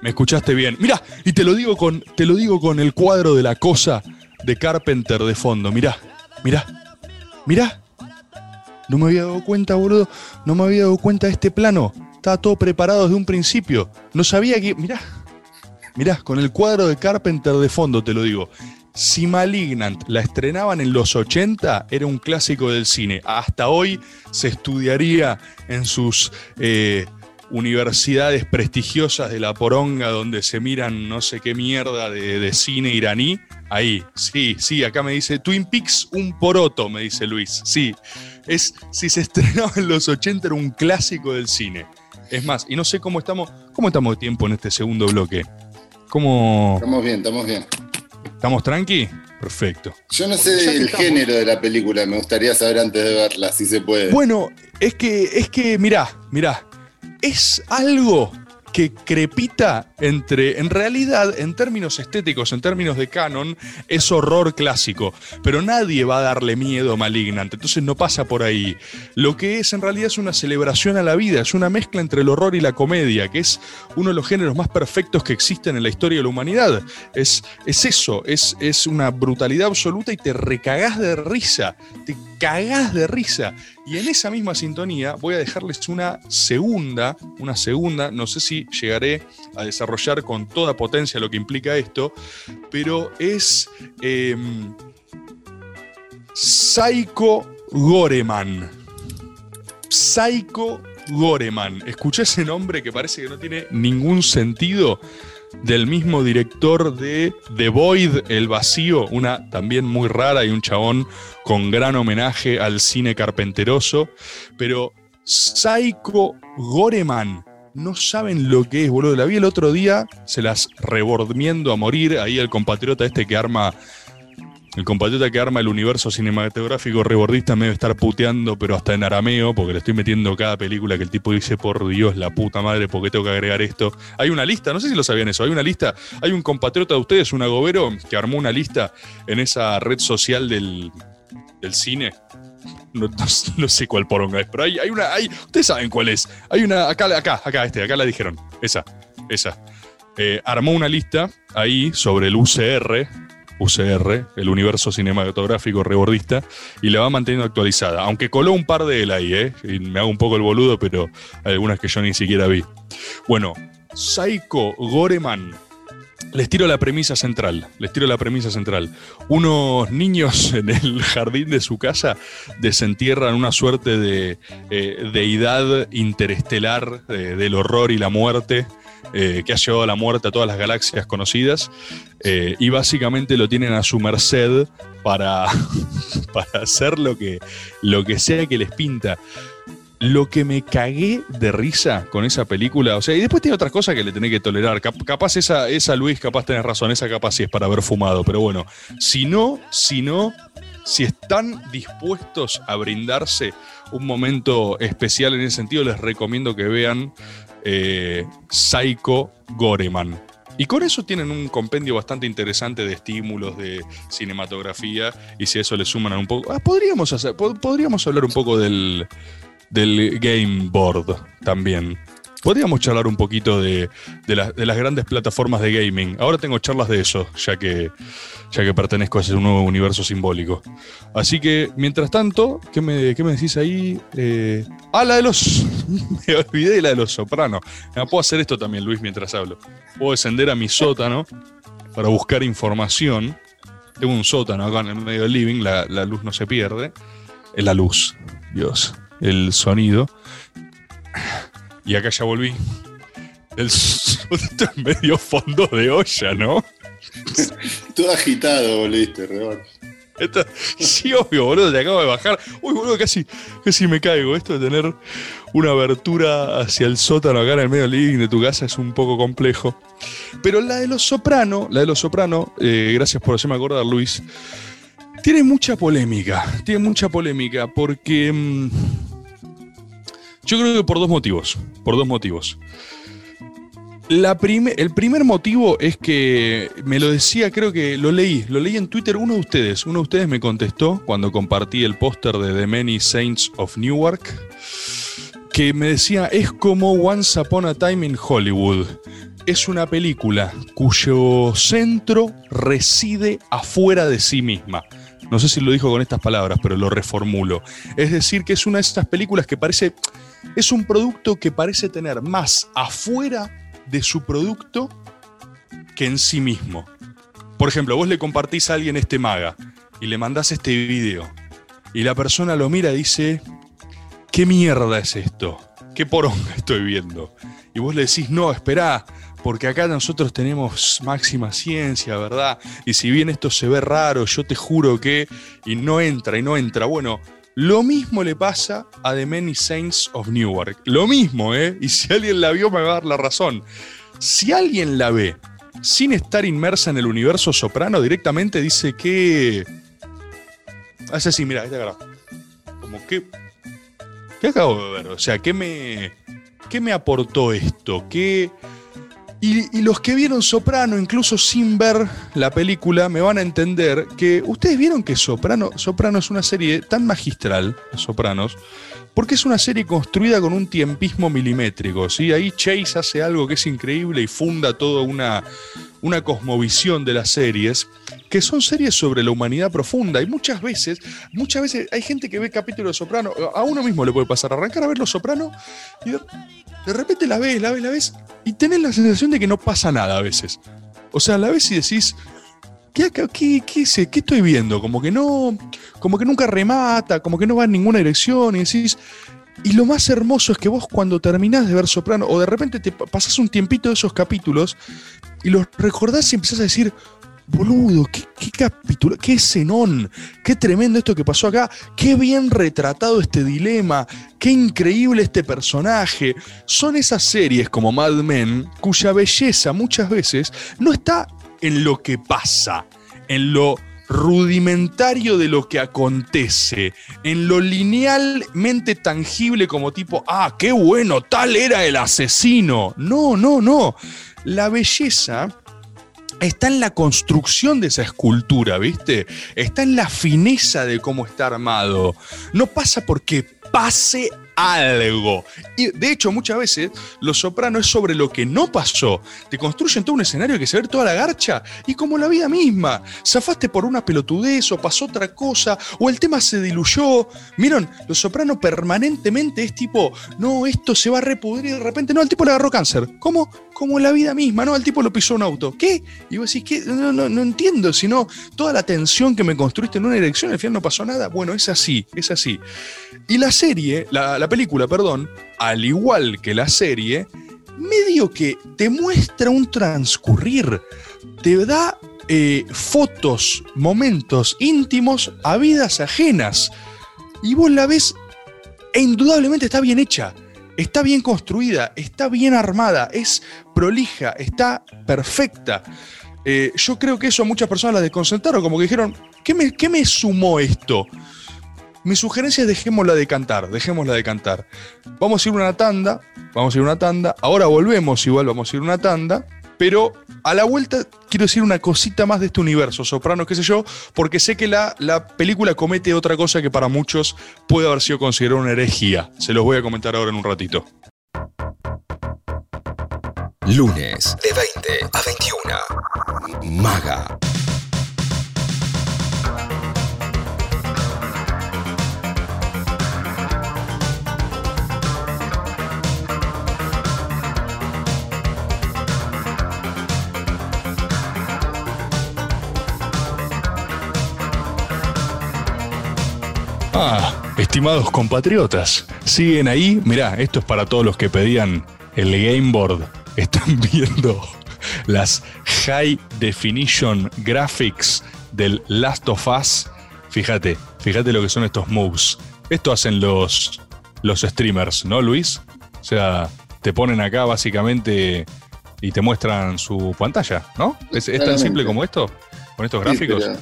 Me escuchaste bien. Mira, y te lo digo con, te lo digo con el cuadro de la cosa de Carpenter de fondo. Mirá, mirá, mirá. No me había dado cuenta, boludo. No me había dado cuenta de este plano. Estaba todo preparado desde un principio. No sabía que. Mirá. Mirá, con el cuadro de Carpenter de fondo, te lo digo. Si Malignant la estrenaban en los 80, era un clásico del cine. Hasta hoy se estudiaría en sus eh, universidades prestigiosas de la poronga donde se miran no sé qué mierda de, de cine iraní. Ahí, sí, sí, acá me dice Twin Peaks un poroto, me dice Luis. Sí, es si se [laughs] estrenaba en los 80 era un clásico del cine. Es más, y no sé cómo estamos, cómo estamos de tiempo en este segundo bloque. ¿Cómo Estamos bien, estamos bien. estamos tranqui? Perfecto. Yo no sé el estamos- género de la película, me gustaría saber antes de verla, si se puede. Bueno, es que, es que, mirá, mirá, es algo que crepita entre, en realidad, en términos estéticos, en términos de canon, es horror clásico, pero nadie va a darle miedo a Malignant, entonces no pasa por ahí. Lo que es en realidad es una celebración a la vida, es una mezcla entre el horror y la comedia, que es uno de los géneros más perfectos que existen en la historia de la humanidad. Es, es eso, es, es una brutalidad absoluta y te recagás de risa, te cagás de risa. Y en esa misma sintonía voy a dejarles una segunda, una segunda, no sé si llegaré a desarrollar con toda potencia lo que implica esto, pero es em, Psycho Goreman. Psycho Goreman. Escuché ese nombre que parece que no tiene ningún sentido del mismo director de The Void, El Vacío, una también muy rara y un chabón con gran homenaje al cine carpenteroso, pero Psycho Goreman, no saben lo que es, boludo. La vi el otro día, se las rebordmiendo a morir, ahí el compatriota este que arma el compatriota que arma el universo cinematográfico rebordista me debe estar puteando, pero hasta en arameo, porque le estoy metiendo cada película que el tipo dice, por Dios, la puta madre, ¿por qué tengo que agregar esto? Hay una lista, no sé si lo sabían eso, hay una lista, hay un compatriota de ustedes, un agobero, que armó una lista en esa red social del, del cine. No, sé cuál poronga es, pero hay, hay una, hay, ustedes saben cuál es. Hay una, acá, acá, acá, este, acá la dijeron, esa, esa. Eh, armó una lista ahí sobre el UCR, UCR, el universo cinematográfico rebordista, y la va manteniendo actualizada. Aunque coló un par de él ahí, ¿eh? Y me hago un poco el boludo, pero algunas que yo ni siquiera vi. Bueno, Psycho Goreman. Les tiro la premisa central. Les tiro la premisa central. Unos niños [laughs] en el jardín de su casa desentierran una suerte de eh, deidad interestelar eh, del horror y la muerte eh, que ha llevado a la muerte a todas las galaxias conocidas. y básicamente lo tienen a su merced para, [laughs] para hacer lo que, lo que sea que les pinta. Lo que me cagué de risa con esa película, o sea, y después tiene otras cosas que le tenés que tolerar. Cap- capaz esa, esa Luis, capaz tenés razón, esa capaz sí es para haber fumado, pero bueno, si no, si no, si están dispuestos a brindarse un momento especial en ese sentido, les recomiendo que vean eh, Psycho Goreman. Y con eso tienen un compendio bastante interesante de estímulos, de cinematografía, y si eso le suman un poco... ah, podríamos hablar un poco del, del game board también. Podríamos charlar un poquito de, de la- de las grandes plataformas de gaming. Ahora tengo charlas de eso, ya que, ya que pertenezco a ese nuevo universo simbólico. Así que, mientras tanto, ¿qué me, qué me decís ahí? Eh, ah, la de los... [laughs] me olvidé de la de los sopranos. Puedo hacer esto también, Luis, mientras hablo. Puedo descender a mi sótano para buscar información. Tengo un sótano acá en el medio del living, la, la luz no se pierde. Es la luz, Dios. El sonido. Y acá ya volví. El sótano es medio fondo de olla, ¿no? Todo agitado, volviste. Esto- sí, obvio, boludo, te acabo de bajar. Uy, boludo, casi, casi me caigo. Esto de tener una abertura hacia el sótano acá en el medio del living de tu casa es un poco complejo. Pero la de los soprano, la de los soprano, eh, gracias por hacerme acordar, Luis, tiene mucha polémica. Tiene mucha polémica porque. mm, yo creo que por dos motivos. Por dos motivos. El primer motivo es que me lo decía, creo que lo leí, lo leí en Twitter uno de ustedes. Uno de ustedes me contestó cuando compartí el póster de The Many Saints of Newark, que me decía, es como Once Upon a Time in Hollywood. es una película cuyo centro reside afuera de sí misma. No sé si lo dijo con estas palabras, pero lo reformulo. Es decir, que es una de estas películas que parece. Es un producto que parece tener más afuera de su producto que en sí mismo. Por ejemplo, vos le compartís a alguien este maga y le mandás este video y la persona lo mira y dice, ¿qué mierda es esto? ¿Qué poronga estoy viendo? Y vos le decís, no, esperá, porque acá nosotros tenemos máxima ciencia, ¿verdad? Y si bien esto se ve raro, yo te juro que... Y no entra, y no entra. Bueno, lo mismo le pasa a The Many Saints of Newark. Lo mismo, ¿eh? Y si alguien la vio me va a dar la razón. Si alguien la ve sin estar inmersa en el universo soprano, directamente dice que... Hace así, mira, esta cara. Como que... ¿Qué acabo de ver? O sea, ¿qué me... ¿Qué me aportó esto? ¿Qué... Y, los que vieron Soprano, incluso sin ver la película, me van a entender que ustedes vieron que Soprano, Soprano es una serie tan magistral, Sopranos, porque es una serie construida con un tiempismo milimétrico. ¿sí? Ahí Chase hace algo que es increíble y funda toda una, una cosmovisión de las series, que son series sobre la humanidad profunda. Y muchas veces, muchas veces hay gente que ve capítulos de Soprano, a uno mismo le puede pasar, arrancar a ver los Soprano y de, repente la ves, la ves, la ves, y tenés la sensación de que no pasa nada a veces. O sea, la ves y decís, ¿qué, qué, qué, qué, qué estoy viendo? Como que no, como que nunca remata, como que no va en ninguna dirección, y decís. Y lo más hermoso es que vos cuando terminás de ver Soprano, o de repente te pasás un tiempito de esos capítulos, y los recordás y empezás a decir, boludo, qué, qué capítulo, qué escenón, qué tremendo esto que pasó acá, qué bien retratado este dilema, qué increíble este personaje. Son esas series como Mad Men cuya belleza muchas veces no está en lo que pasa, en lo rudimentario de lo que acontece, en lo linealmente tangible como tipo, ah, qué bueno, tal era el asesino. No, no, no. La belleza está en la construcción de esa escultura, ¿viste? Está en la fineza de cómo está armado. No pasa porque pase algo. Y de hecho, muchas veces Los Soprano es sobre lo que no pasó. Te construyen todo un escenario que se ve toda la garcha y como la vida misma. Zafaste por una pelotudez o pasó otra cosa o el tema se diluyó. Miren, Los Soprano permanentemente es tipo, no, esto se va a repudrir y de repente, no, el tipo le agarró cáncer. ¿Cómo? Como la vida misma, ¿no? El tipo lo pisó un auto. ¿Qué? Y vos decís, ¿qué? No, no, no entiendo, sino toda la tensión que me construiste en una elección, al final no pasó nada. Bueno, es así, es así. Y la serie, la, la película, perdón, al igual que la serie, medio que te muestra un transcurrir, te da eh, fotos, momentos íntimos a vidas ajenas. Y vos la ves e indudablemente está bien hecha, está bien construida, está bien armada, es prolija, está perfecta. Eh, yo creo que eso a muchas personas la desconcentraron, como que dijeron, ¿qué me, qué me sumó esto? Mi sugerencia es dejémosla de cantar, dejémosla de cantar. Vamos a ir una tanda, vamos a ir una tanda, ahora volvemos igual, vamos a ir una tanda, pero a la vuelta quiero decir una cosita más de este universo, soprano, qué sé yo, porque sé que la, la película comete otra cosa que para muchos puede haber sido considerada una herejía. Se los voy a comentar ahora en un ratito. Lunes de 20 a 21. Maga. Ah, estimados compatriotas, siguen ahí. Mirá, esto es para todos los que pedían el game board. [laughs] Están viendo las high definition graphics del Last of Us. Fíjate, fíjate lo que son estos moves. Esto hacen los, los streamers, ¿no, Luis? O sea, te ponen acá básicamente y te muestran su pantalla, ¿no? ¿Es, es tan simple como esto? ¿Con estos Sí, gráficos? pero-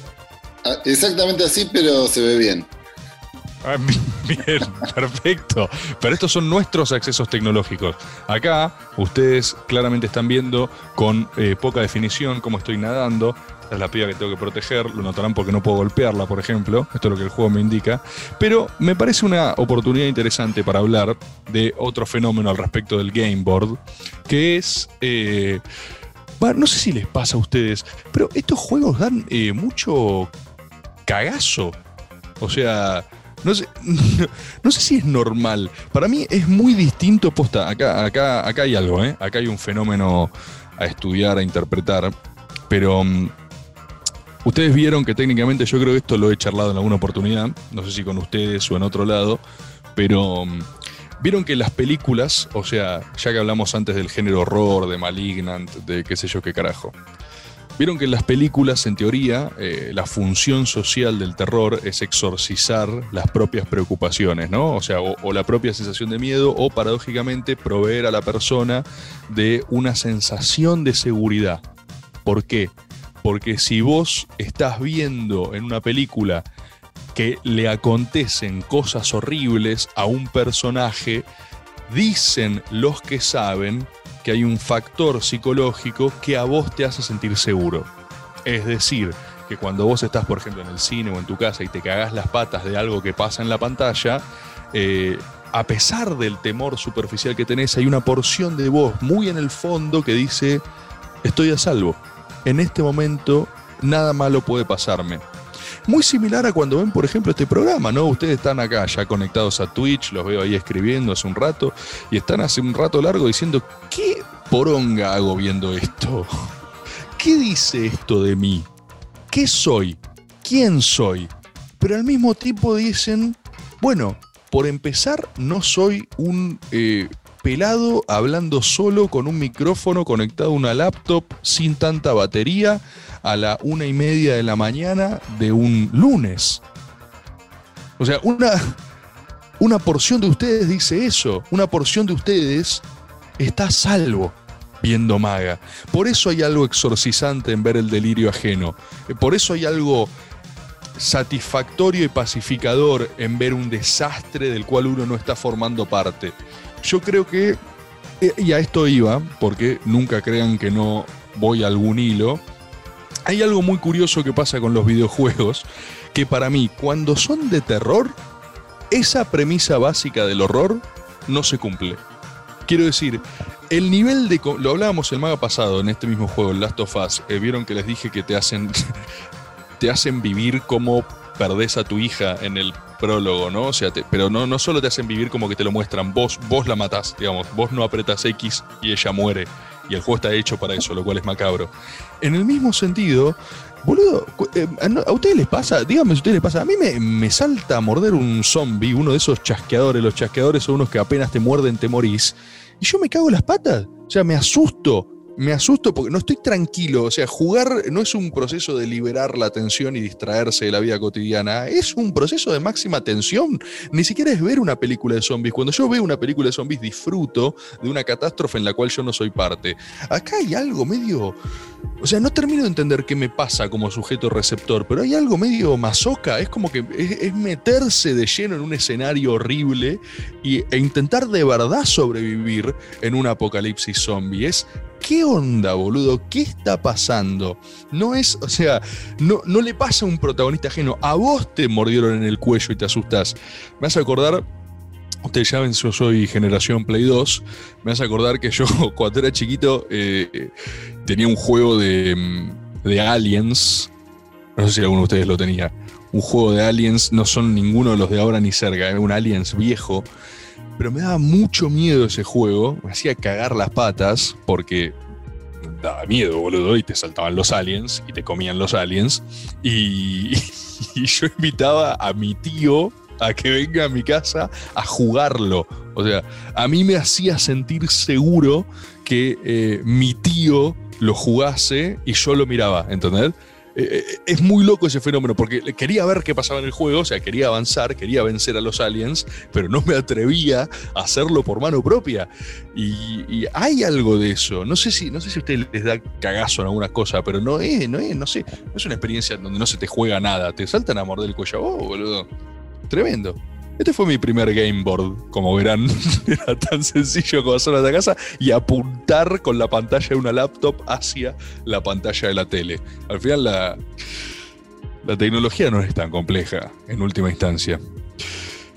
ah, exactamente así, pero se ve bien. Ah, [laughs] Bien, perfecto. Pero estos son nuestros accesos tecnológicos. Acá ustedes claramente están viendo con eh, poca definición cómo estoy nadando. Esta es la piba que tengo que proteger. Lo notarán porque no puedo golpearla, por ejemplo. Esto es lo que el juego me indica. Pero me parece una oportunidad interesante para hablar de otro fenómeno al respecto del game board, que es... eh, no sé si les pasa a ustedes, pero estos juegos dan eh, mucho cagazo. O sea, no sé, [laughs] no sé si es normal. Para mí es muy distinto. Posta, acá, acá, acá hay algo, ¿eh? Acá hay un fenómeno a estudiar, a interpretar. Pero mm, ustedes vieron que técnicamente yo creo que esto lo he charlado en alguna oportunidad. No sé si con ustedes o en otro lado. Pero mm, vieron que las películas, o sea, ya que hablamos antes del género horror, de Malignant, de qué sé yo qué carajo. Vieron que en las películas, en teoría, eh, la función social del terror es exorcizar las propias preocupaciones, ¿no? O sea, o, o la propia sensación de miedo, o paradójicamente proveer a la persona de una sensación de seguridad. ¿Por qué? Porque si vos estás viendo en una película que le acontecen cosas horribles a un personaje, dicen los que saben que hay un factor psicológico que a vos te hace sentir seguro. Es decir, que cuando vos estás, por ejemplo, en el cine o en tu casa y te cagás las patas de algo que pasa en la pantalla, eh, a pesar del temor superficial que tenés, hay una porción de vos muy en el fondo que dice, estoy a salvo. En este momento nada malo puede pasarme. Muy similar a cuando ven, por ejemplo, este programa, ¿no? Ustedes están acá ya conectados a Twitch, los veo ahí escribiendo hace un rato, y están hace un rato largo diciendo, ¿qué poronga hago viendo esto? [laughs] ¿Qué dice esto de mí? ¿Qué soy? ¿Quién soy? Pero al mismo tiempo dicen, bueno, por empezar, no soy un eh, pelado hablando solo con un micrófono conectado a una laptop sin tanta batería a la una y media de la mañana de un lunes. O sea, una, una porción de ustedes dice eso. Una porción de ustedes está a salvo viendo maga. Por eso hay algo exorcizante en ver el delirio ajeno. Por eso hay algo satisfactorio y pacificador en ver un desastre del cual uno no está formando parte. Yo creo que, eh, y a esto iba, porque nunca crean que no voy a algún hilo, hay algo muy curioso que pasa con los videojuegos, que para mí, cuando son de terror, esa premisa básica del horror no se cumple. Quiero decir, el nivel de... Lo hablábamos el maga pasado en este mismo juego, Last of Us. eh, Vieron que les dije que te hacen... [laughs] te hacen vivir como perdés a tu hija en el prólogo, ¿no? O sea, te- pero no, no solo te hacen vivir como que te lo muestran, vos, vos la matás, digamos, vos no apretas X y ella muere. Y el juego está hecho para eso, lo cual es macabro. En el mismo sentido, boludo, eh, ¿a no- ¿a ustedes les pasa? Díganme si a ustedes les pasa. A mí me, me salta a morder un zombie, uno de esos chasqueadores. Los chasqueadores son unos que apenas te muerden, te morís. Y yo me cago las patas. O sea, me asusto. Me asusto porque no estoy tranquilo. O sea, jugar no es un proceso de liberar la tensión y distraerse de la vida cotidiana. Es un proceso de máxima tensión. Ni siquiera es ver una película de zombies. Cuando yo veo una película de zombies, disfruto de una catástrofe en la cual yo no soy parte. Acá hay algo medio. O sea, no termino de entender qué me pasa como sujeto receptor, pero hay algo medio masoca. Es como que es, meterse de lleno en un escenario horrible y, e intentar de verdad sobrevivir en un apocalipsis zombie. Es. ¿Qué onda, boludo? ¿Qué está pasando? No es, o sea, no, no le pasa a un protagonista ajeno. A vos te mordieron en el cuello y te asustás. Me hace acordar Ustedes saben, yo soy generación Play 2. Me hace acordar que yo, [laughs] cuando era chiquito, eh, tenía un juego de, mm, de Aliens. No sé si alguno de ustedes lo tenía. Un juego de Aliens, no son ninguno de los de ahora ni cerca, es un Aliens viejo. Pero me daba mucho miedo ese juego. Me hacía cagar las patas porque daba miedo, boludo. Y te saltaban los aliens y te comían los aliens. [laughs] Y, yo invitaba a mi tío a que venga a mi casa a jugarlo. O sea, a mí me hacía sentir seguro que eh, mi tío lo jugase y yo lo miraba, ¿entendés? Eh, eh, es muy loco ese fenómeno porque quería ver qué pasaba en el juego, o sea, quería avanzar, quería vencer a los aliens, pero no me atrevía a hacerlo por mano propia. Y, hay algo de eso. No sé si, no sé si a ustedes les da cagazo en alguna cosa, pero no es, no es, no sé, no es una experiencia donde no se te juega nada. Te saltan a morder el cuello a vos, boludo. Tremendo. Este fue mi primer game board, como verán, [laughs] era tan sencillo como hacerlo de casa y apuntar con la pantalla de una laptop hacia la pantalla de la tele. Al final la, la tecnología no es tan compleja en última instancia.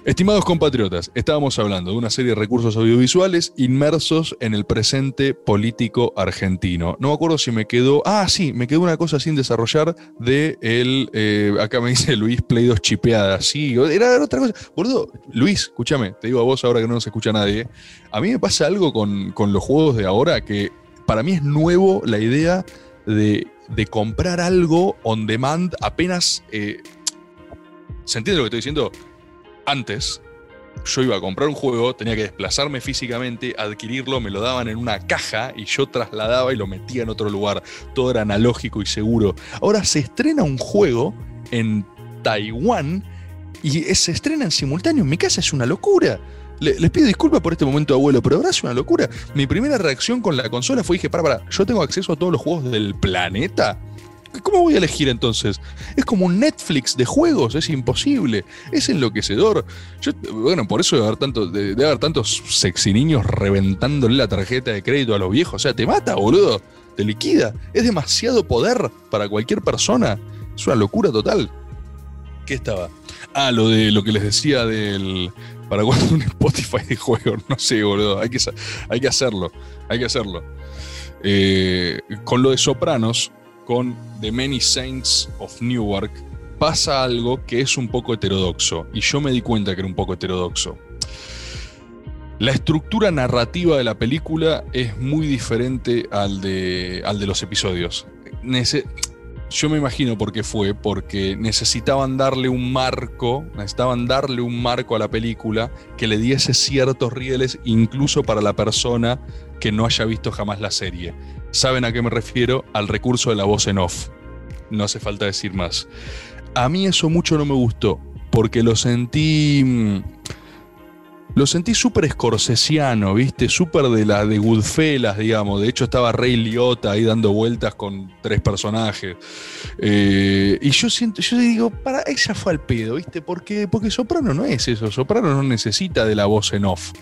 Estimados compatriotas, estábamos hablando de una serie de recursos audiovisuales inmersos en el presente político argentino. No me acuerdo si me quedó. Ah, sí, me quedó una cosa sin desarrollar de el. eh, acá me dice Luis Play 2 chipeada. Sí, era otra cosa. Boludo, Luis, escúchame, te digo a vos ahora que no nos escucha nadie. A mí me pasa algo con, con los juegos de ahora que para mí es nuevo la idea de, de comprar algo on demand apenas. eh, ¿Se entiende lo que estoy diciendo? Antes, yo iba a comprar un juego, tenía que desplazarme físicamente, adquirirlo, me lo daban en una caja y yo trasladaba y lo metía en otro lugar. Todo era analógico y seguro. Ahora se estrena un juego en Taiwán y se estrena en simultáneo en mi casa, es una locura. Le- les pido disculpas por este momento, abuelo, pero ahora es una locura. Mi primera reacción con la consola fue, dije, para, para, yo tengo acceso a todos los juegos del planeta. ¿Cómo voy a elegir entonces? Es como un Netflix de juegos, es imposible, es enloquecedor. Bueno, por eso debe haber, tanto, de- debe haber tantos sexy niños reventándole la tarjeta de crédito a los viejos. O sea, te mata, boludo, te liquida. Es demasiado poder para cualquier persona. Es una locura total. ¿Qué estaba? Ah, lo de lo que les decía del. Para cuando un Spotify de juegos, no sé, boludo. Hay que, hay que hacerlo. Hay que hacerlo. Eh, con lo de Sopranos, con The Many Saints of Newark, pasa algo que es un poco heterodoxo. Y yo me di cuenta que era un poco heterodoxo. La estructura narrativa de la película es muy diferente al de, al de los episodios. Yo me imagino por qué fue, porque necesitaban darle un marco, necesitaban darle un marco a la película que le diese ciertos rieles incluso para la persona que no haya visto jamás la serie. ¿Saben a qué me refiero? Al recurso de la voz en off. No hace falta decir más. A mí eso mucho no me gustó, porque lo sentí... mm, Lo sentí súper escorsesiano, ¿viste? Súper de la de Goodfellas, digamos. De hecho, estaba Rey Liotta ahí dando vueltas con tres personajes. Eh, y yo siento, yo digo, para, ella fue al pedo, ¿viste? Porque, porque Soprano no es eso. Soprano no necesita de la voz en off.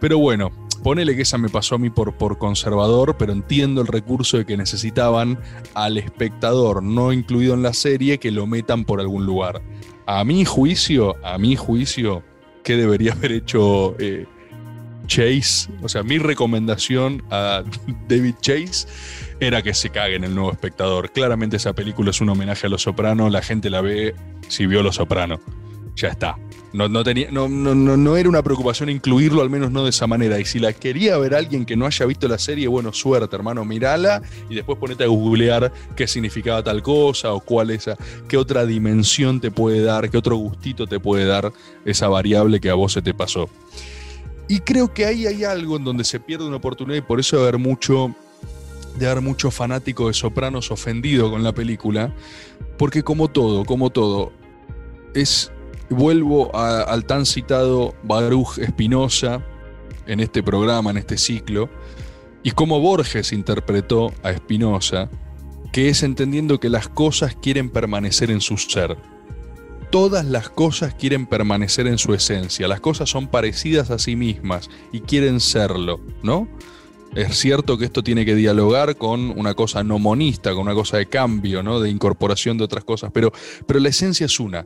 Pero bueno, ponele que esa me pasó a mí por, por conservador, pero entiendo el recurso de que necesitaban al espectador no incluido en la serie que lo metan por algún lugar. A mi juicio, a mi juicio, ¿qué debería haber hecho eh, Chase? O sea, mi recomendación a [laughs] David Chase era que se cague en el nuevo espectador. Claramente esa película es un homenaje a Los Sopranos, la gente la ve si vio Los Sopranos. Ya está. No, no, tenía, no, no, no, era una preocupación incluirlo, al menos no de esa manera. Y si la quería ver alguien que no haya visto la serie, bueno, suerte, hermano, mirala y después ponete a googlear qué significaba tal cosa o cuál esa, qué otra dimensión te puede dar, qué otro gustito te puede dar esa variable que a vos se te pasó. Y creo que ahí hay algo en donde se pierde una oportunidad y por eso mucho, de haber mucho fanático de Sopranos ofendido con la película, porque como todo, como todo, es vuelvo al tan citado Baruch Espinosa en este programa, en este ciclo, y cómo Borges interpretó a Espinosa, que es entendiendo que las cosas quieren permanecer en su ser. Todas las cosas quieren permanecer en su esencia, las cosas son parecidas a sí mismas y quieren serlo, ¿no? Es cierto que esto tiene que dialogar con una cosa no monista, con una cosa de cambio, ¿no? De incorporación de otras cosas, pero, pero la esencia es una.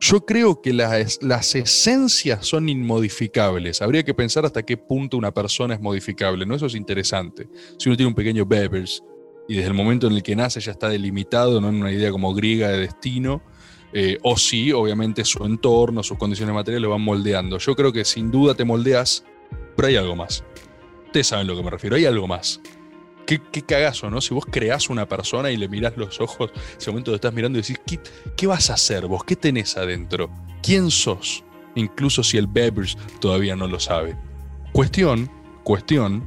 Yo creo que las, esencias son inmodificables. Habría que pensar hasta qué punto una persona es modificable, ¿no? Eso es interesante. Si uno tiene un pequeño Bevers y desde el momento en el que nace ya está delimitado, no en una idea como griega de destino, eh, o sí, obviamente su entorno, sus condiciones materiales lo van moldeando. Yo creo que sin duda te moldeas, pero hay algo más. Ustedes saben a lo que me refiero, hay algo más. Qué, cagazo, ¿no? Si vos creás una persona y le mirás los ojos, ese momento lo estás mirando y decís, ¿qué, qué vas a hacer vos? ¿Qué tenés adentro? ¿Quién sos? Incluso si el Beavers todavía no lo sabe. Cuestión, cuestión.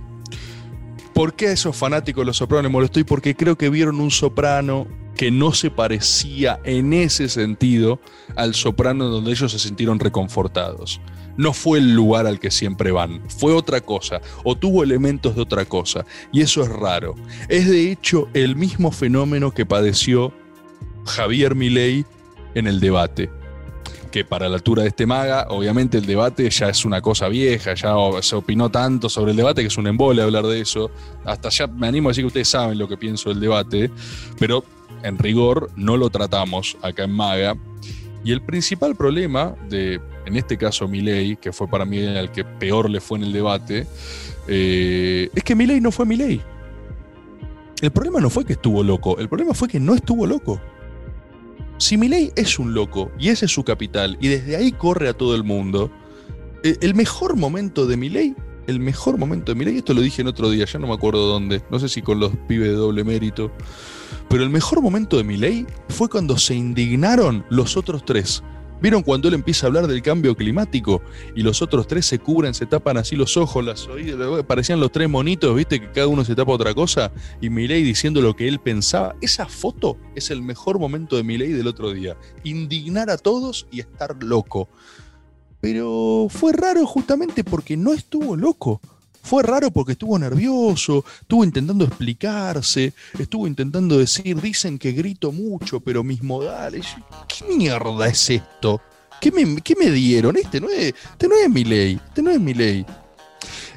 ¿Por qué a esos fanáticos de los sopranos les molestó? Y porque creo que vieron un soprano que no se parecía en ese sentido al soprano donde ellos se sintieron reconfortados. No fue el lugar al que siempre van, fue otra cosa, o tuvo elementos de otra cosa, y eso es raro. Es de hecho el mismo fenómeno que padeció Javier Milei en el debate, que para la altura de este maga, obviamente el debate ya es una cosa vieja, ya se opinó tanto sobre el debate que es un embole hablar de eso. Hasta ya me animo a decir que ustedes saben lo que pienso del debate, pero en rigor no lo tratamos acá en maga. Y el principal problema de, en este caso, Milei, que fue para mí el que peor le fue en el debate, eh, es que Milei no fue Milei. El problema no fue que estuvo loco, el problema fue que no estuvo loco. Si Milei es un loco y ese es su capital y desde ahí corre a todo el mundo, eh, el mejor momento de Milei, el mejor momento de Milei, esto lo dije en otro día, ya no me acuerdo dónde, no sé si con los pibes de doble mérito, pero el mejor momento de Milei fue cuando se indignaron los otros tres. ¿Vieron cuando él empieza a hablar del cambio climático y los otros tres se cubren, se tapan así los ojos, las oídas, parecían los tres monitos, viste que cada uno se tapa otra cosa? Y Milei diciendo lo que él pensaba. Esa foto es el mejor momento de Milei del otro día. Indignar a todos y estar loco. Pero fue raro justamente porque no estuvo loco. Fue raro porque estuvo nervioso, estuvo intentando explicarse, estuvo intentando decir, dicen que grito mucho, pero mis modales. ¿Qué mierda es esto? ¿Qué me, qué me dieron? Este no, es, este no es mi ley, este no es mi ley.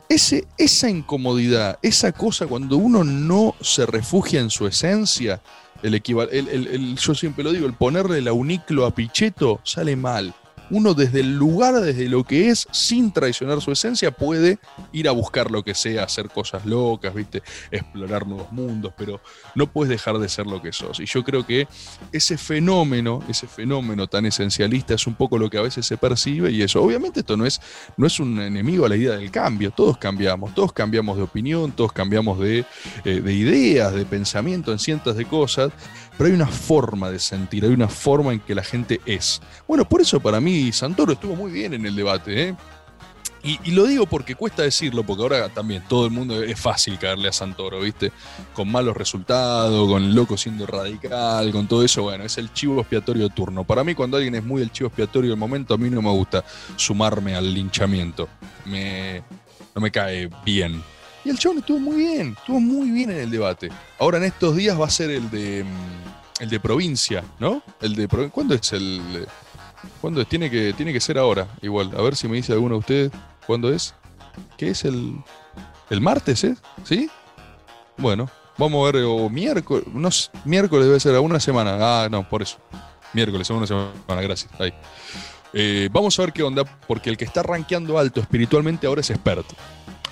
Ese, esa incomodidad, esa cosa cuando uno no se refugia en su esencia, el, el, yo siempre lo digo, el ponerle la uniclo a Pichetto sale mal uno desde el lugar, desde lo que es, sin traicionar su esencia, puede ir a buscar lo que sea, hacer cosas locas, ¿viste? Explorar nuevos mundos, pero no puedes dejar de ser lo que sos. Y yo creo que ese fenómeno, ese fenómeno tan esencialista es un poco lo que a veces se percibe y eso. Obviamente esto no es, no es un enemigo a la idea del cambio, todos cambiamos, todos cambiamos de opinión, todos cambiamos de, eh, de ideas, de pensamiento en cientos de cosas, pero hay una forma de sentir, hay una forma en que la gente es. Bueno, por eso para mí Santoro estuvo muy bien en el debate, ¿eh? Y, lo digo porque cuesta decirlo, porque ahora también todo el mundo es fácil caerle a Santoro, ¿viste? Con malos resultados, con el loco siendo radical, con todo eso, bueno, es el chivo expiatorio de turno. Para mí, cuando alguien es muy el chivo expiatorio del momento, a mí no me gusta sumarme al linchamiento. Me, no me cae bien. Y el chabón estuvo muy bien, estuvo muy bien en el debate. Ahora en estos días va a ser el de mm, el de provincia, ¿no? El de ¿cuándo es el cuándo es? Tiene que tiene que ser ahora, igual. A ver si me dice alguno de ustedes cuándo es. ¿Qué es el el martes, eh? ¿Sí? Bueno, vamos a ver o miércoles, no, miércoles debe ser a una semana. Ah, no, por eso. Miércoles, a una semana, gracias. Ahí. Eh, vamos a ver qué onda, porque el que está rankeando alto espiritualmente ahora es experto.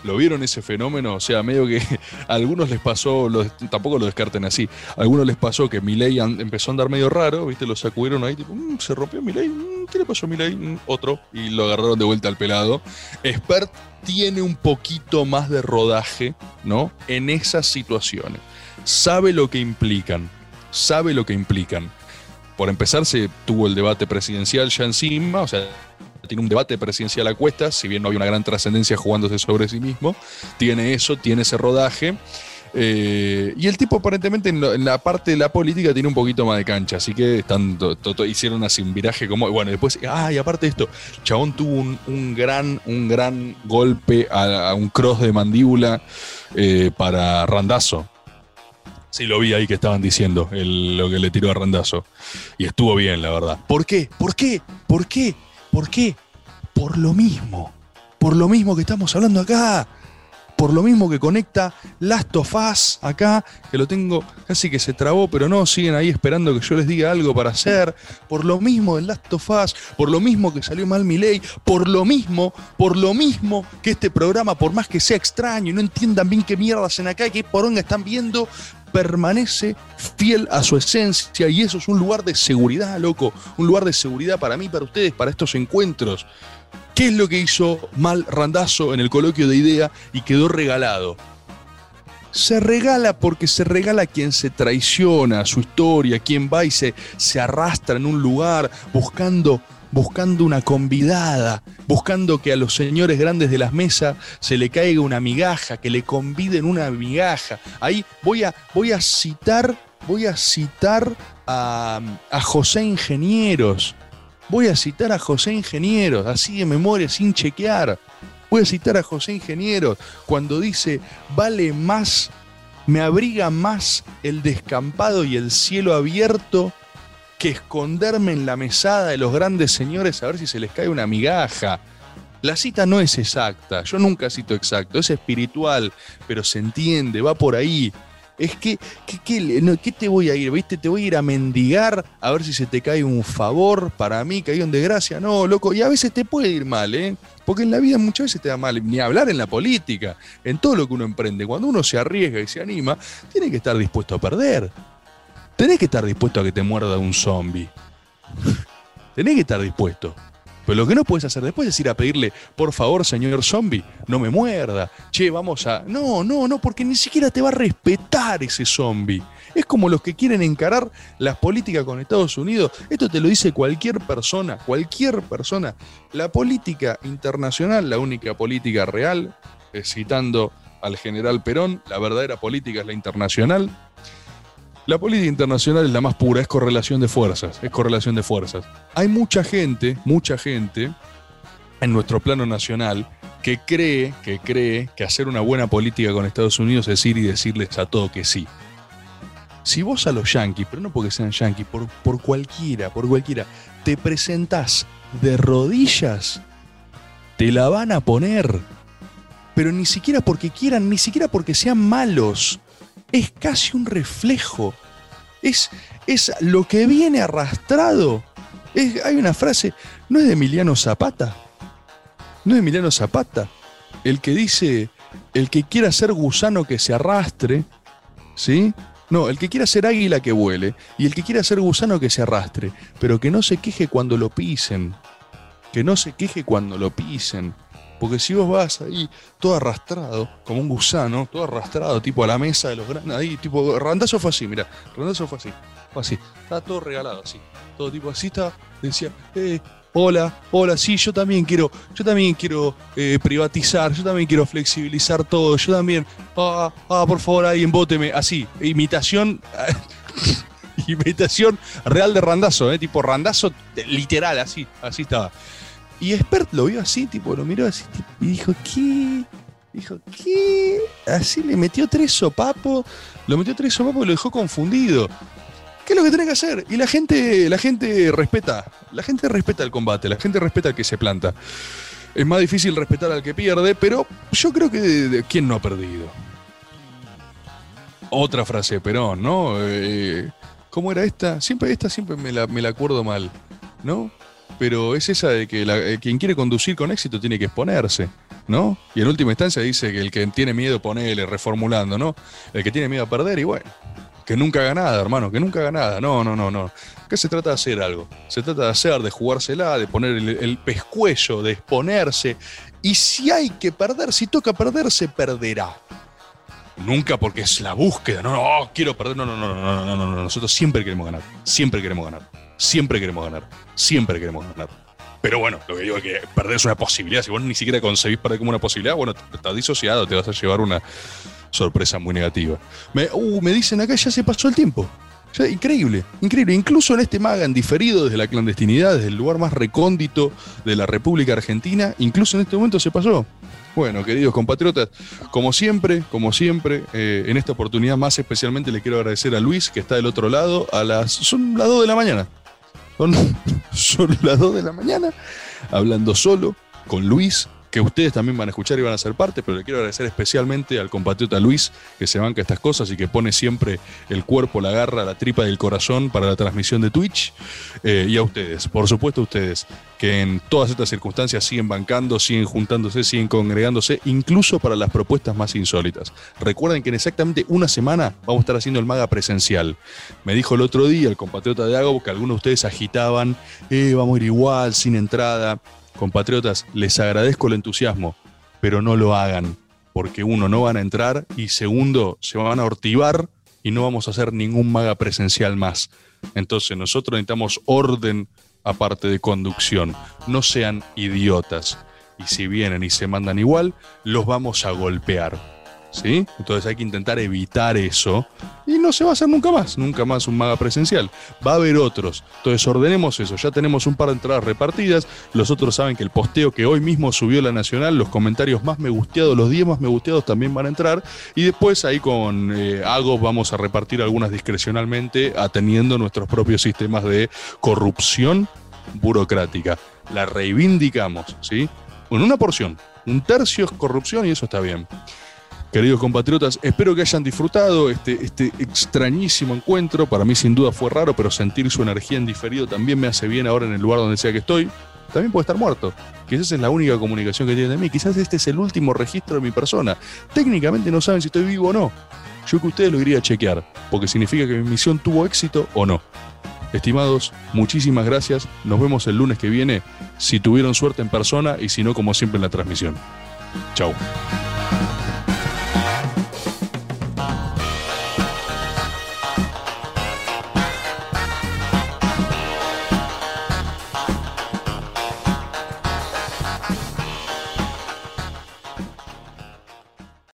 ¿Lo vieron ese fenómeno? O sea, medio que a [laughs] algunos les pasó, tampoco lo descarten así, a algunos les pasó que Milei empezó a andar medio raro, ¿viste? Lo sacudieron ahí, tipo, mm, se rompió Milei, mm, ¿qué le pasó a Milei? Mm, otro, y lo agarraron de vuelta al pelado. Expert tiene un poquito más de rodaje, ¿no? En esas situaciones. Sabe lo que implican, sabe lo que implican. Por empezar, se tuvo el debate presidencial ya encima, o sea, tiene un debate presidencial a cuestas, si bien no había una gran trascendencia jugándose sobre sí mismo, tiene eso, tiene ese rodaje. Eh, y el tipo aparentemente en, la parte de la política tiene un poquito más de cancha, así que están, hicieron así un viraje como, bueno, después, ah, y aparte de esto, Chabón tuvo un, gran, un gran golpe a, un cross de mandíbula eh, para Randazo. Sí, lo vi ahí que estaban diciendo lo que le tiró a Randazo. Y estuvo bien, la verdad. ¿Por qué? ¿Por qué? ¿Por qué? ¿Por qué? Por lo mismo. Por lo mismo que estamos hablando acá. Por lo mismo que conecta Last of Us acá, que lo tengo casi que se trabó, pero no, siguen ahí esperando que yo les diga algo para hacer. Por lo mismo del Last of Us, por lo mismo que salió mal mi ley, por lo mismo, por lo mismo que este programa, por más que sea extraño y no entiendan bien qué mierda hacen acá, qué poronga están viendo, permanece fiel a su esencia y eso es un lugar de seguridad, loco, un lugar de seguridad para mí, para ustedes, para estos encuentros. ¿Qué es lo que hizo mal Randazo en el coloquio de idea y quedó regalado? Se regala porque se regala a quien se traiciona, su historia, quien va y se, se arrastra en un lugar buscando buscando una convidada, buscando que a los señores grandes de las mesas se le caiga una migaja, que le conviden una migaja. Ahí voy a, voy a citar, voy a citar a, a José Ingenieros. Voy a citar a José Ingenieros, así de memoria, sin chequear. Voy a citar a José Ingenieros cuando dice, vale más, me abriga más el descampado y el cielo abierto que esconderme en la mesada de los grandes señores a ver si se les cae una migaja. La cita no es exacta, yo nunca cito exacto, es espiritual, pero se entiende, va por ahí. Es que, no, ¿qué te voy a ir? ¿Viste? Te voy a ir a mendigar a ver si se te cae un favor para mí, caído en desgracia. No, loco, y a veces te puede ir mal, ¿eh? Porque en la vida muchas veces te da mal, ni hablar en la política, en todo lo que uno emprende. Cuando uno se arriesga y se anima, tiene que estar dispuesto a perder. Tenés que estar dispuesto a que te muerda un zombie. [laughs] Tenés que estar dispuesto. Pero lo que no puedes hacer después es ir a pedirle, por favor, señor zombie, no me muerda. Che, vamos a. No, no, no, porque ni siquiera te va a respetar ese zombie. Es como los que quieren encarar las políticas con Estados Unidos. Esto te lo dice cualquier persona, cualquier persona. La política internacional, la única política real, citando al general Perón, la verdadera política es la internacional. La política internacional es la más pura, es correlación de fuerzas, es correlación de fuerzas. Hay mucha gente, mucha gente en nuestro plano nacional que cree, que cree que hacer una buena política con Estados Unidos es ir y decirles a todo que sí. Si vos a los yanquis, pero no porque sean yanquis, por, por cualquiera, por cualquiera, te presentás de rodillas, te la van a poner. Pero ni siquiera porque quieran, ni siquiera porque sean malos es casi un reflejo. Es, es lo que viene arrastrado. Hay una frase, ¿no es de Emiliano Zapata? ¿No es de Emiliano Zapata? El que dice, el que quiera ser gusano que se arrastre, ¿sí? No, el que quiera ser águila que vuele y el que quiera ser gusano que se arrastre, pero que no se queje cuando lo pisen. Que no se queje cuando lo pisen. Porque si vos vas ahí todo arrastrado, como un gusano, todo arrastrado, tipo a la mesa de los grandes, ahí, tipo, Randazo fue así, mira, Randazo fue así, fue así, estaba todo regalado así, todo tipo así, estaba, decía, eh, hola, hola, sí, yo también quiero, yo también quiero eh, privatizar, yo también quiero flexibilizar todo, yo también, ah, ah, por favor, alguien vóteme, así, imitación, [laughs] imitación real de Randazo, eh, tipo Randazo literal, así, así estaba. Y Expert lo vio así, tipo, lo miró así, y dijo, ¿qué? Dijo, ¿qué? Así le metió tres sopapos, lo metió tres sopapos y lo dejó confundido. ¿Qué es lo que tiene que hacer? Y la gente, la gente respeta, la gente respeta el combate, la gente respeta al que se planta. Es más difícil respetar al que pierde, pero yo creo que ¿quién no ha perdido? Otra frase Perón, ¿no? Eh, ¿Cómo era esta? Siempre esta siempre me la, me la acuerdo mal, ¿no? Pero es esa de que eh, quien quiere conducir con éxito tiene que exponerse, ¿no? Y en última instancia dice que el que tiene miedo, ponele, reformulando, ¿no? El que tiene miedo a perder, y bueno, que nunca haga nada, hermano, que nunca haga nada. No, no, no, no. Acá se trata de hacer algo. Se trata de hacer, de jugársela, de poner el, el pescuezo, de exponerse. Y si hay que perder, si toca perder, se perderá. Nunca porque es la búsqueda. No, no, quiero perder. No, no, no, no, no, no, no. Nosotros siempre queremos ganar. Siempre queremos ganar. Siempre queremos ganar. Siempre queremos ganar. Pero bueno, lo que digo es que perder es una posibilidad. Si vos ni siquiera concebís perder como una posibilidad, bueno, estás disociado, te vas a llevar una sorpresa muy negativa. Me, uh, me dicen acá ya se pasó el tiempo. Ya, increíble, increíble. Incluso en este Magan diferido desde la clandestinidad, desde el lugar más recóndito de la República Argentina, incluso en este momento se pasó. Bueno, queridos compatriotas, como siempre, como siempre, eh, en esta oportunidad más especialmente le quiero agradecer a Luis, que está del otro lado, a las. son las 2 de la mañana. Son, son las 2 de la mañana, hablando solo con Luis, que ustedes también van a escuchar y van a ser parte, pero le quiero agradecer especialmente al compatriota Luis, que se banca estas cosas y que pone siempre el cuerpo, la garra, la tripa del corazón para la transmisión de Twitch. Eh, y a ustedes, por supuesto a ustedes, que en todas estas circunstancias siguen bancando, siguen juntándose, siguen congregándose, incluso para las propuestas más insólitas. Recuerden que en exactamente una semana vamos a estar haciendo el MAGA presencial. Me dijo el otro día el compatriota de Ago que algunos de ustedes agitaban, eh, vamos a ir igual, sin entrada. Compatriotas, les agradezco el entusiasmo, pero no lo hagan, porque uno, no van a entrar y segundo, se van a ortivar y no vamos a hacer ningún maga presencial más. Entonces nosotros necesitamos orden aparte de conducción. No sean idiotas. Y si vienen y se mandan igual, los vamos a golpear. Entonces hay que intentar evitar eso y no se va a hacer nunca más, nunca más un maga presencial. Va a haber otros. Entonces ordenemos eso. Ya tenemos un par de entradas repartidas. Los otros saben que el posteo que hoy mismo subió la Nacional, los comentarios más me gusteados, los 10 más me gusteados también van a entrar. Y después ahí con eh, vamos a repartir algunas discrecionalmente, atendiendo nuestros propios sistemas de corrupción burocrática. La reivindicamos, ¿sí? En una porción. Un tercio es corrupción y eso está bien. Queridos compatriotas, espero que hayan disfrutado este, este extrañísimo encuentro. Para mí sin duda fue raro, pero sentir su energía en diferido también me hace bien ahora en el lugar donde sea que estoy. También puede estar muerto. Quizás es la única comunicación que tienen de mí. Quizás este es el último registro de mi persona. Técnicamente no saben si estoy vivo o no. Yo que ustedes lo iría a chequear, porque significa que mi misión tuvo éxito o no. Estimados, muchísimas gracias. Nos vemos el lunes que viene, si tuvieron suerte en persona y si no, como siempre en la transmisión. Chau.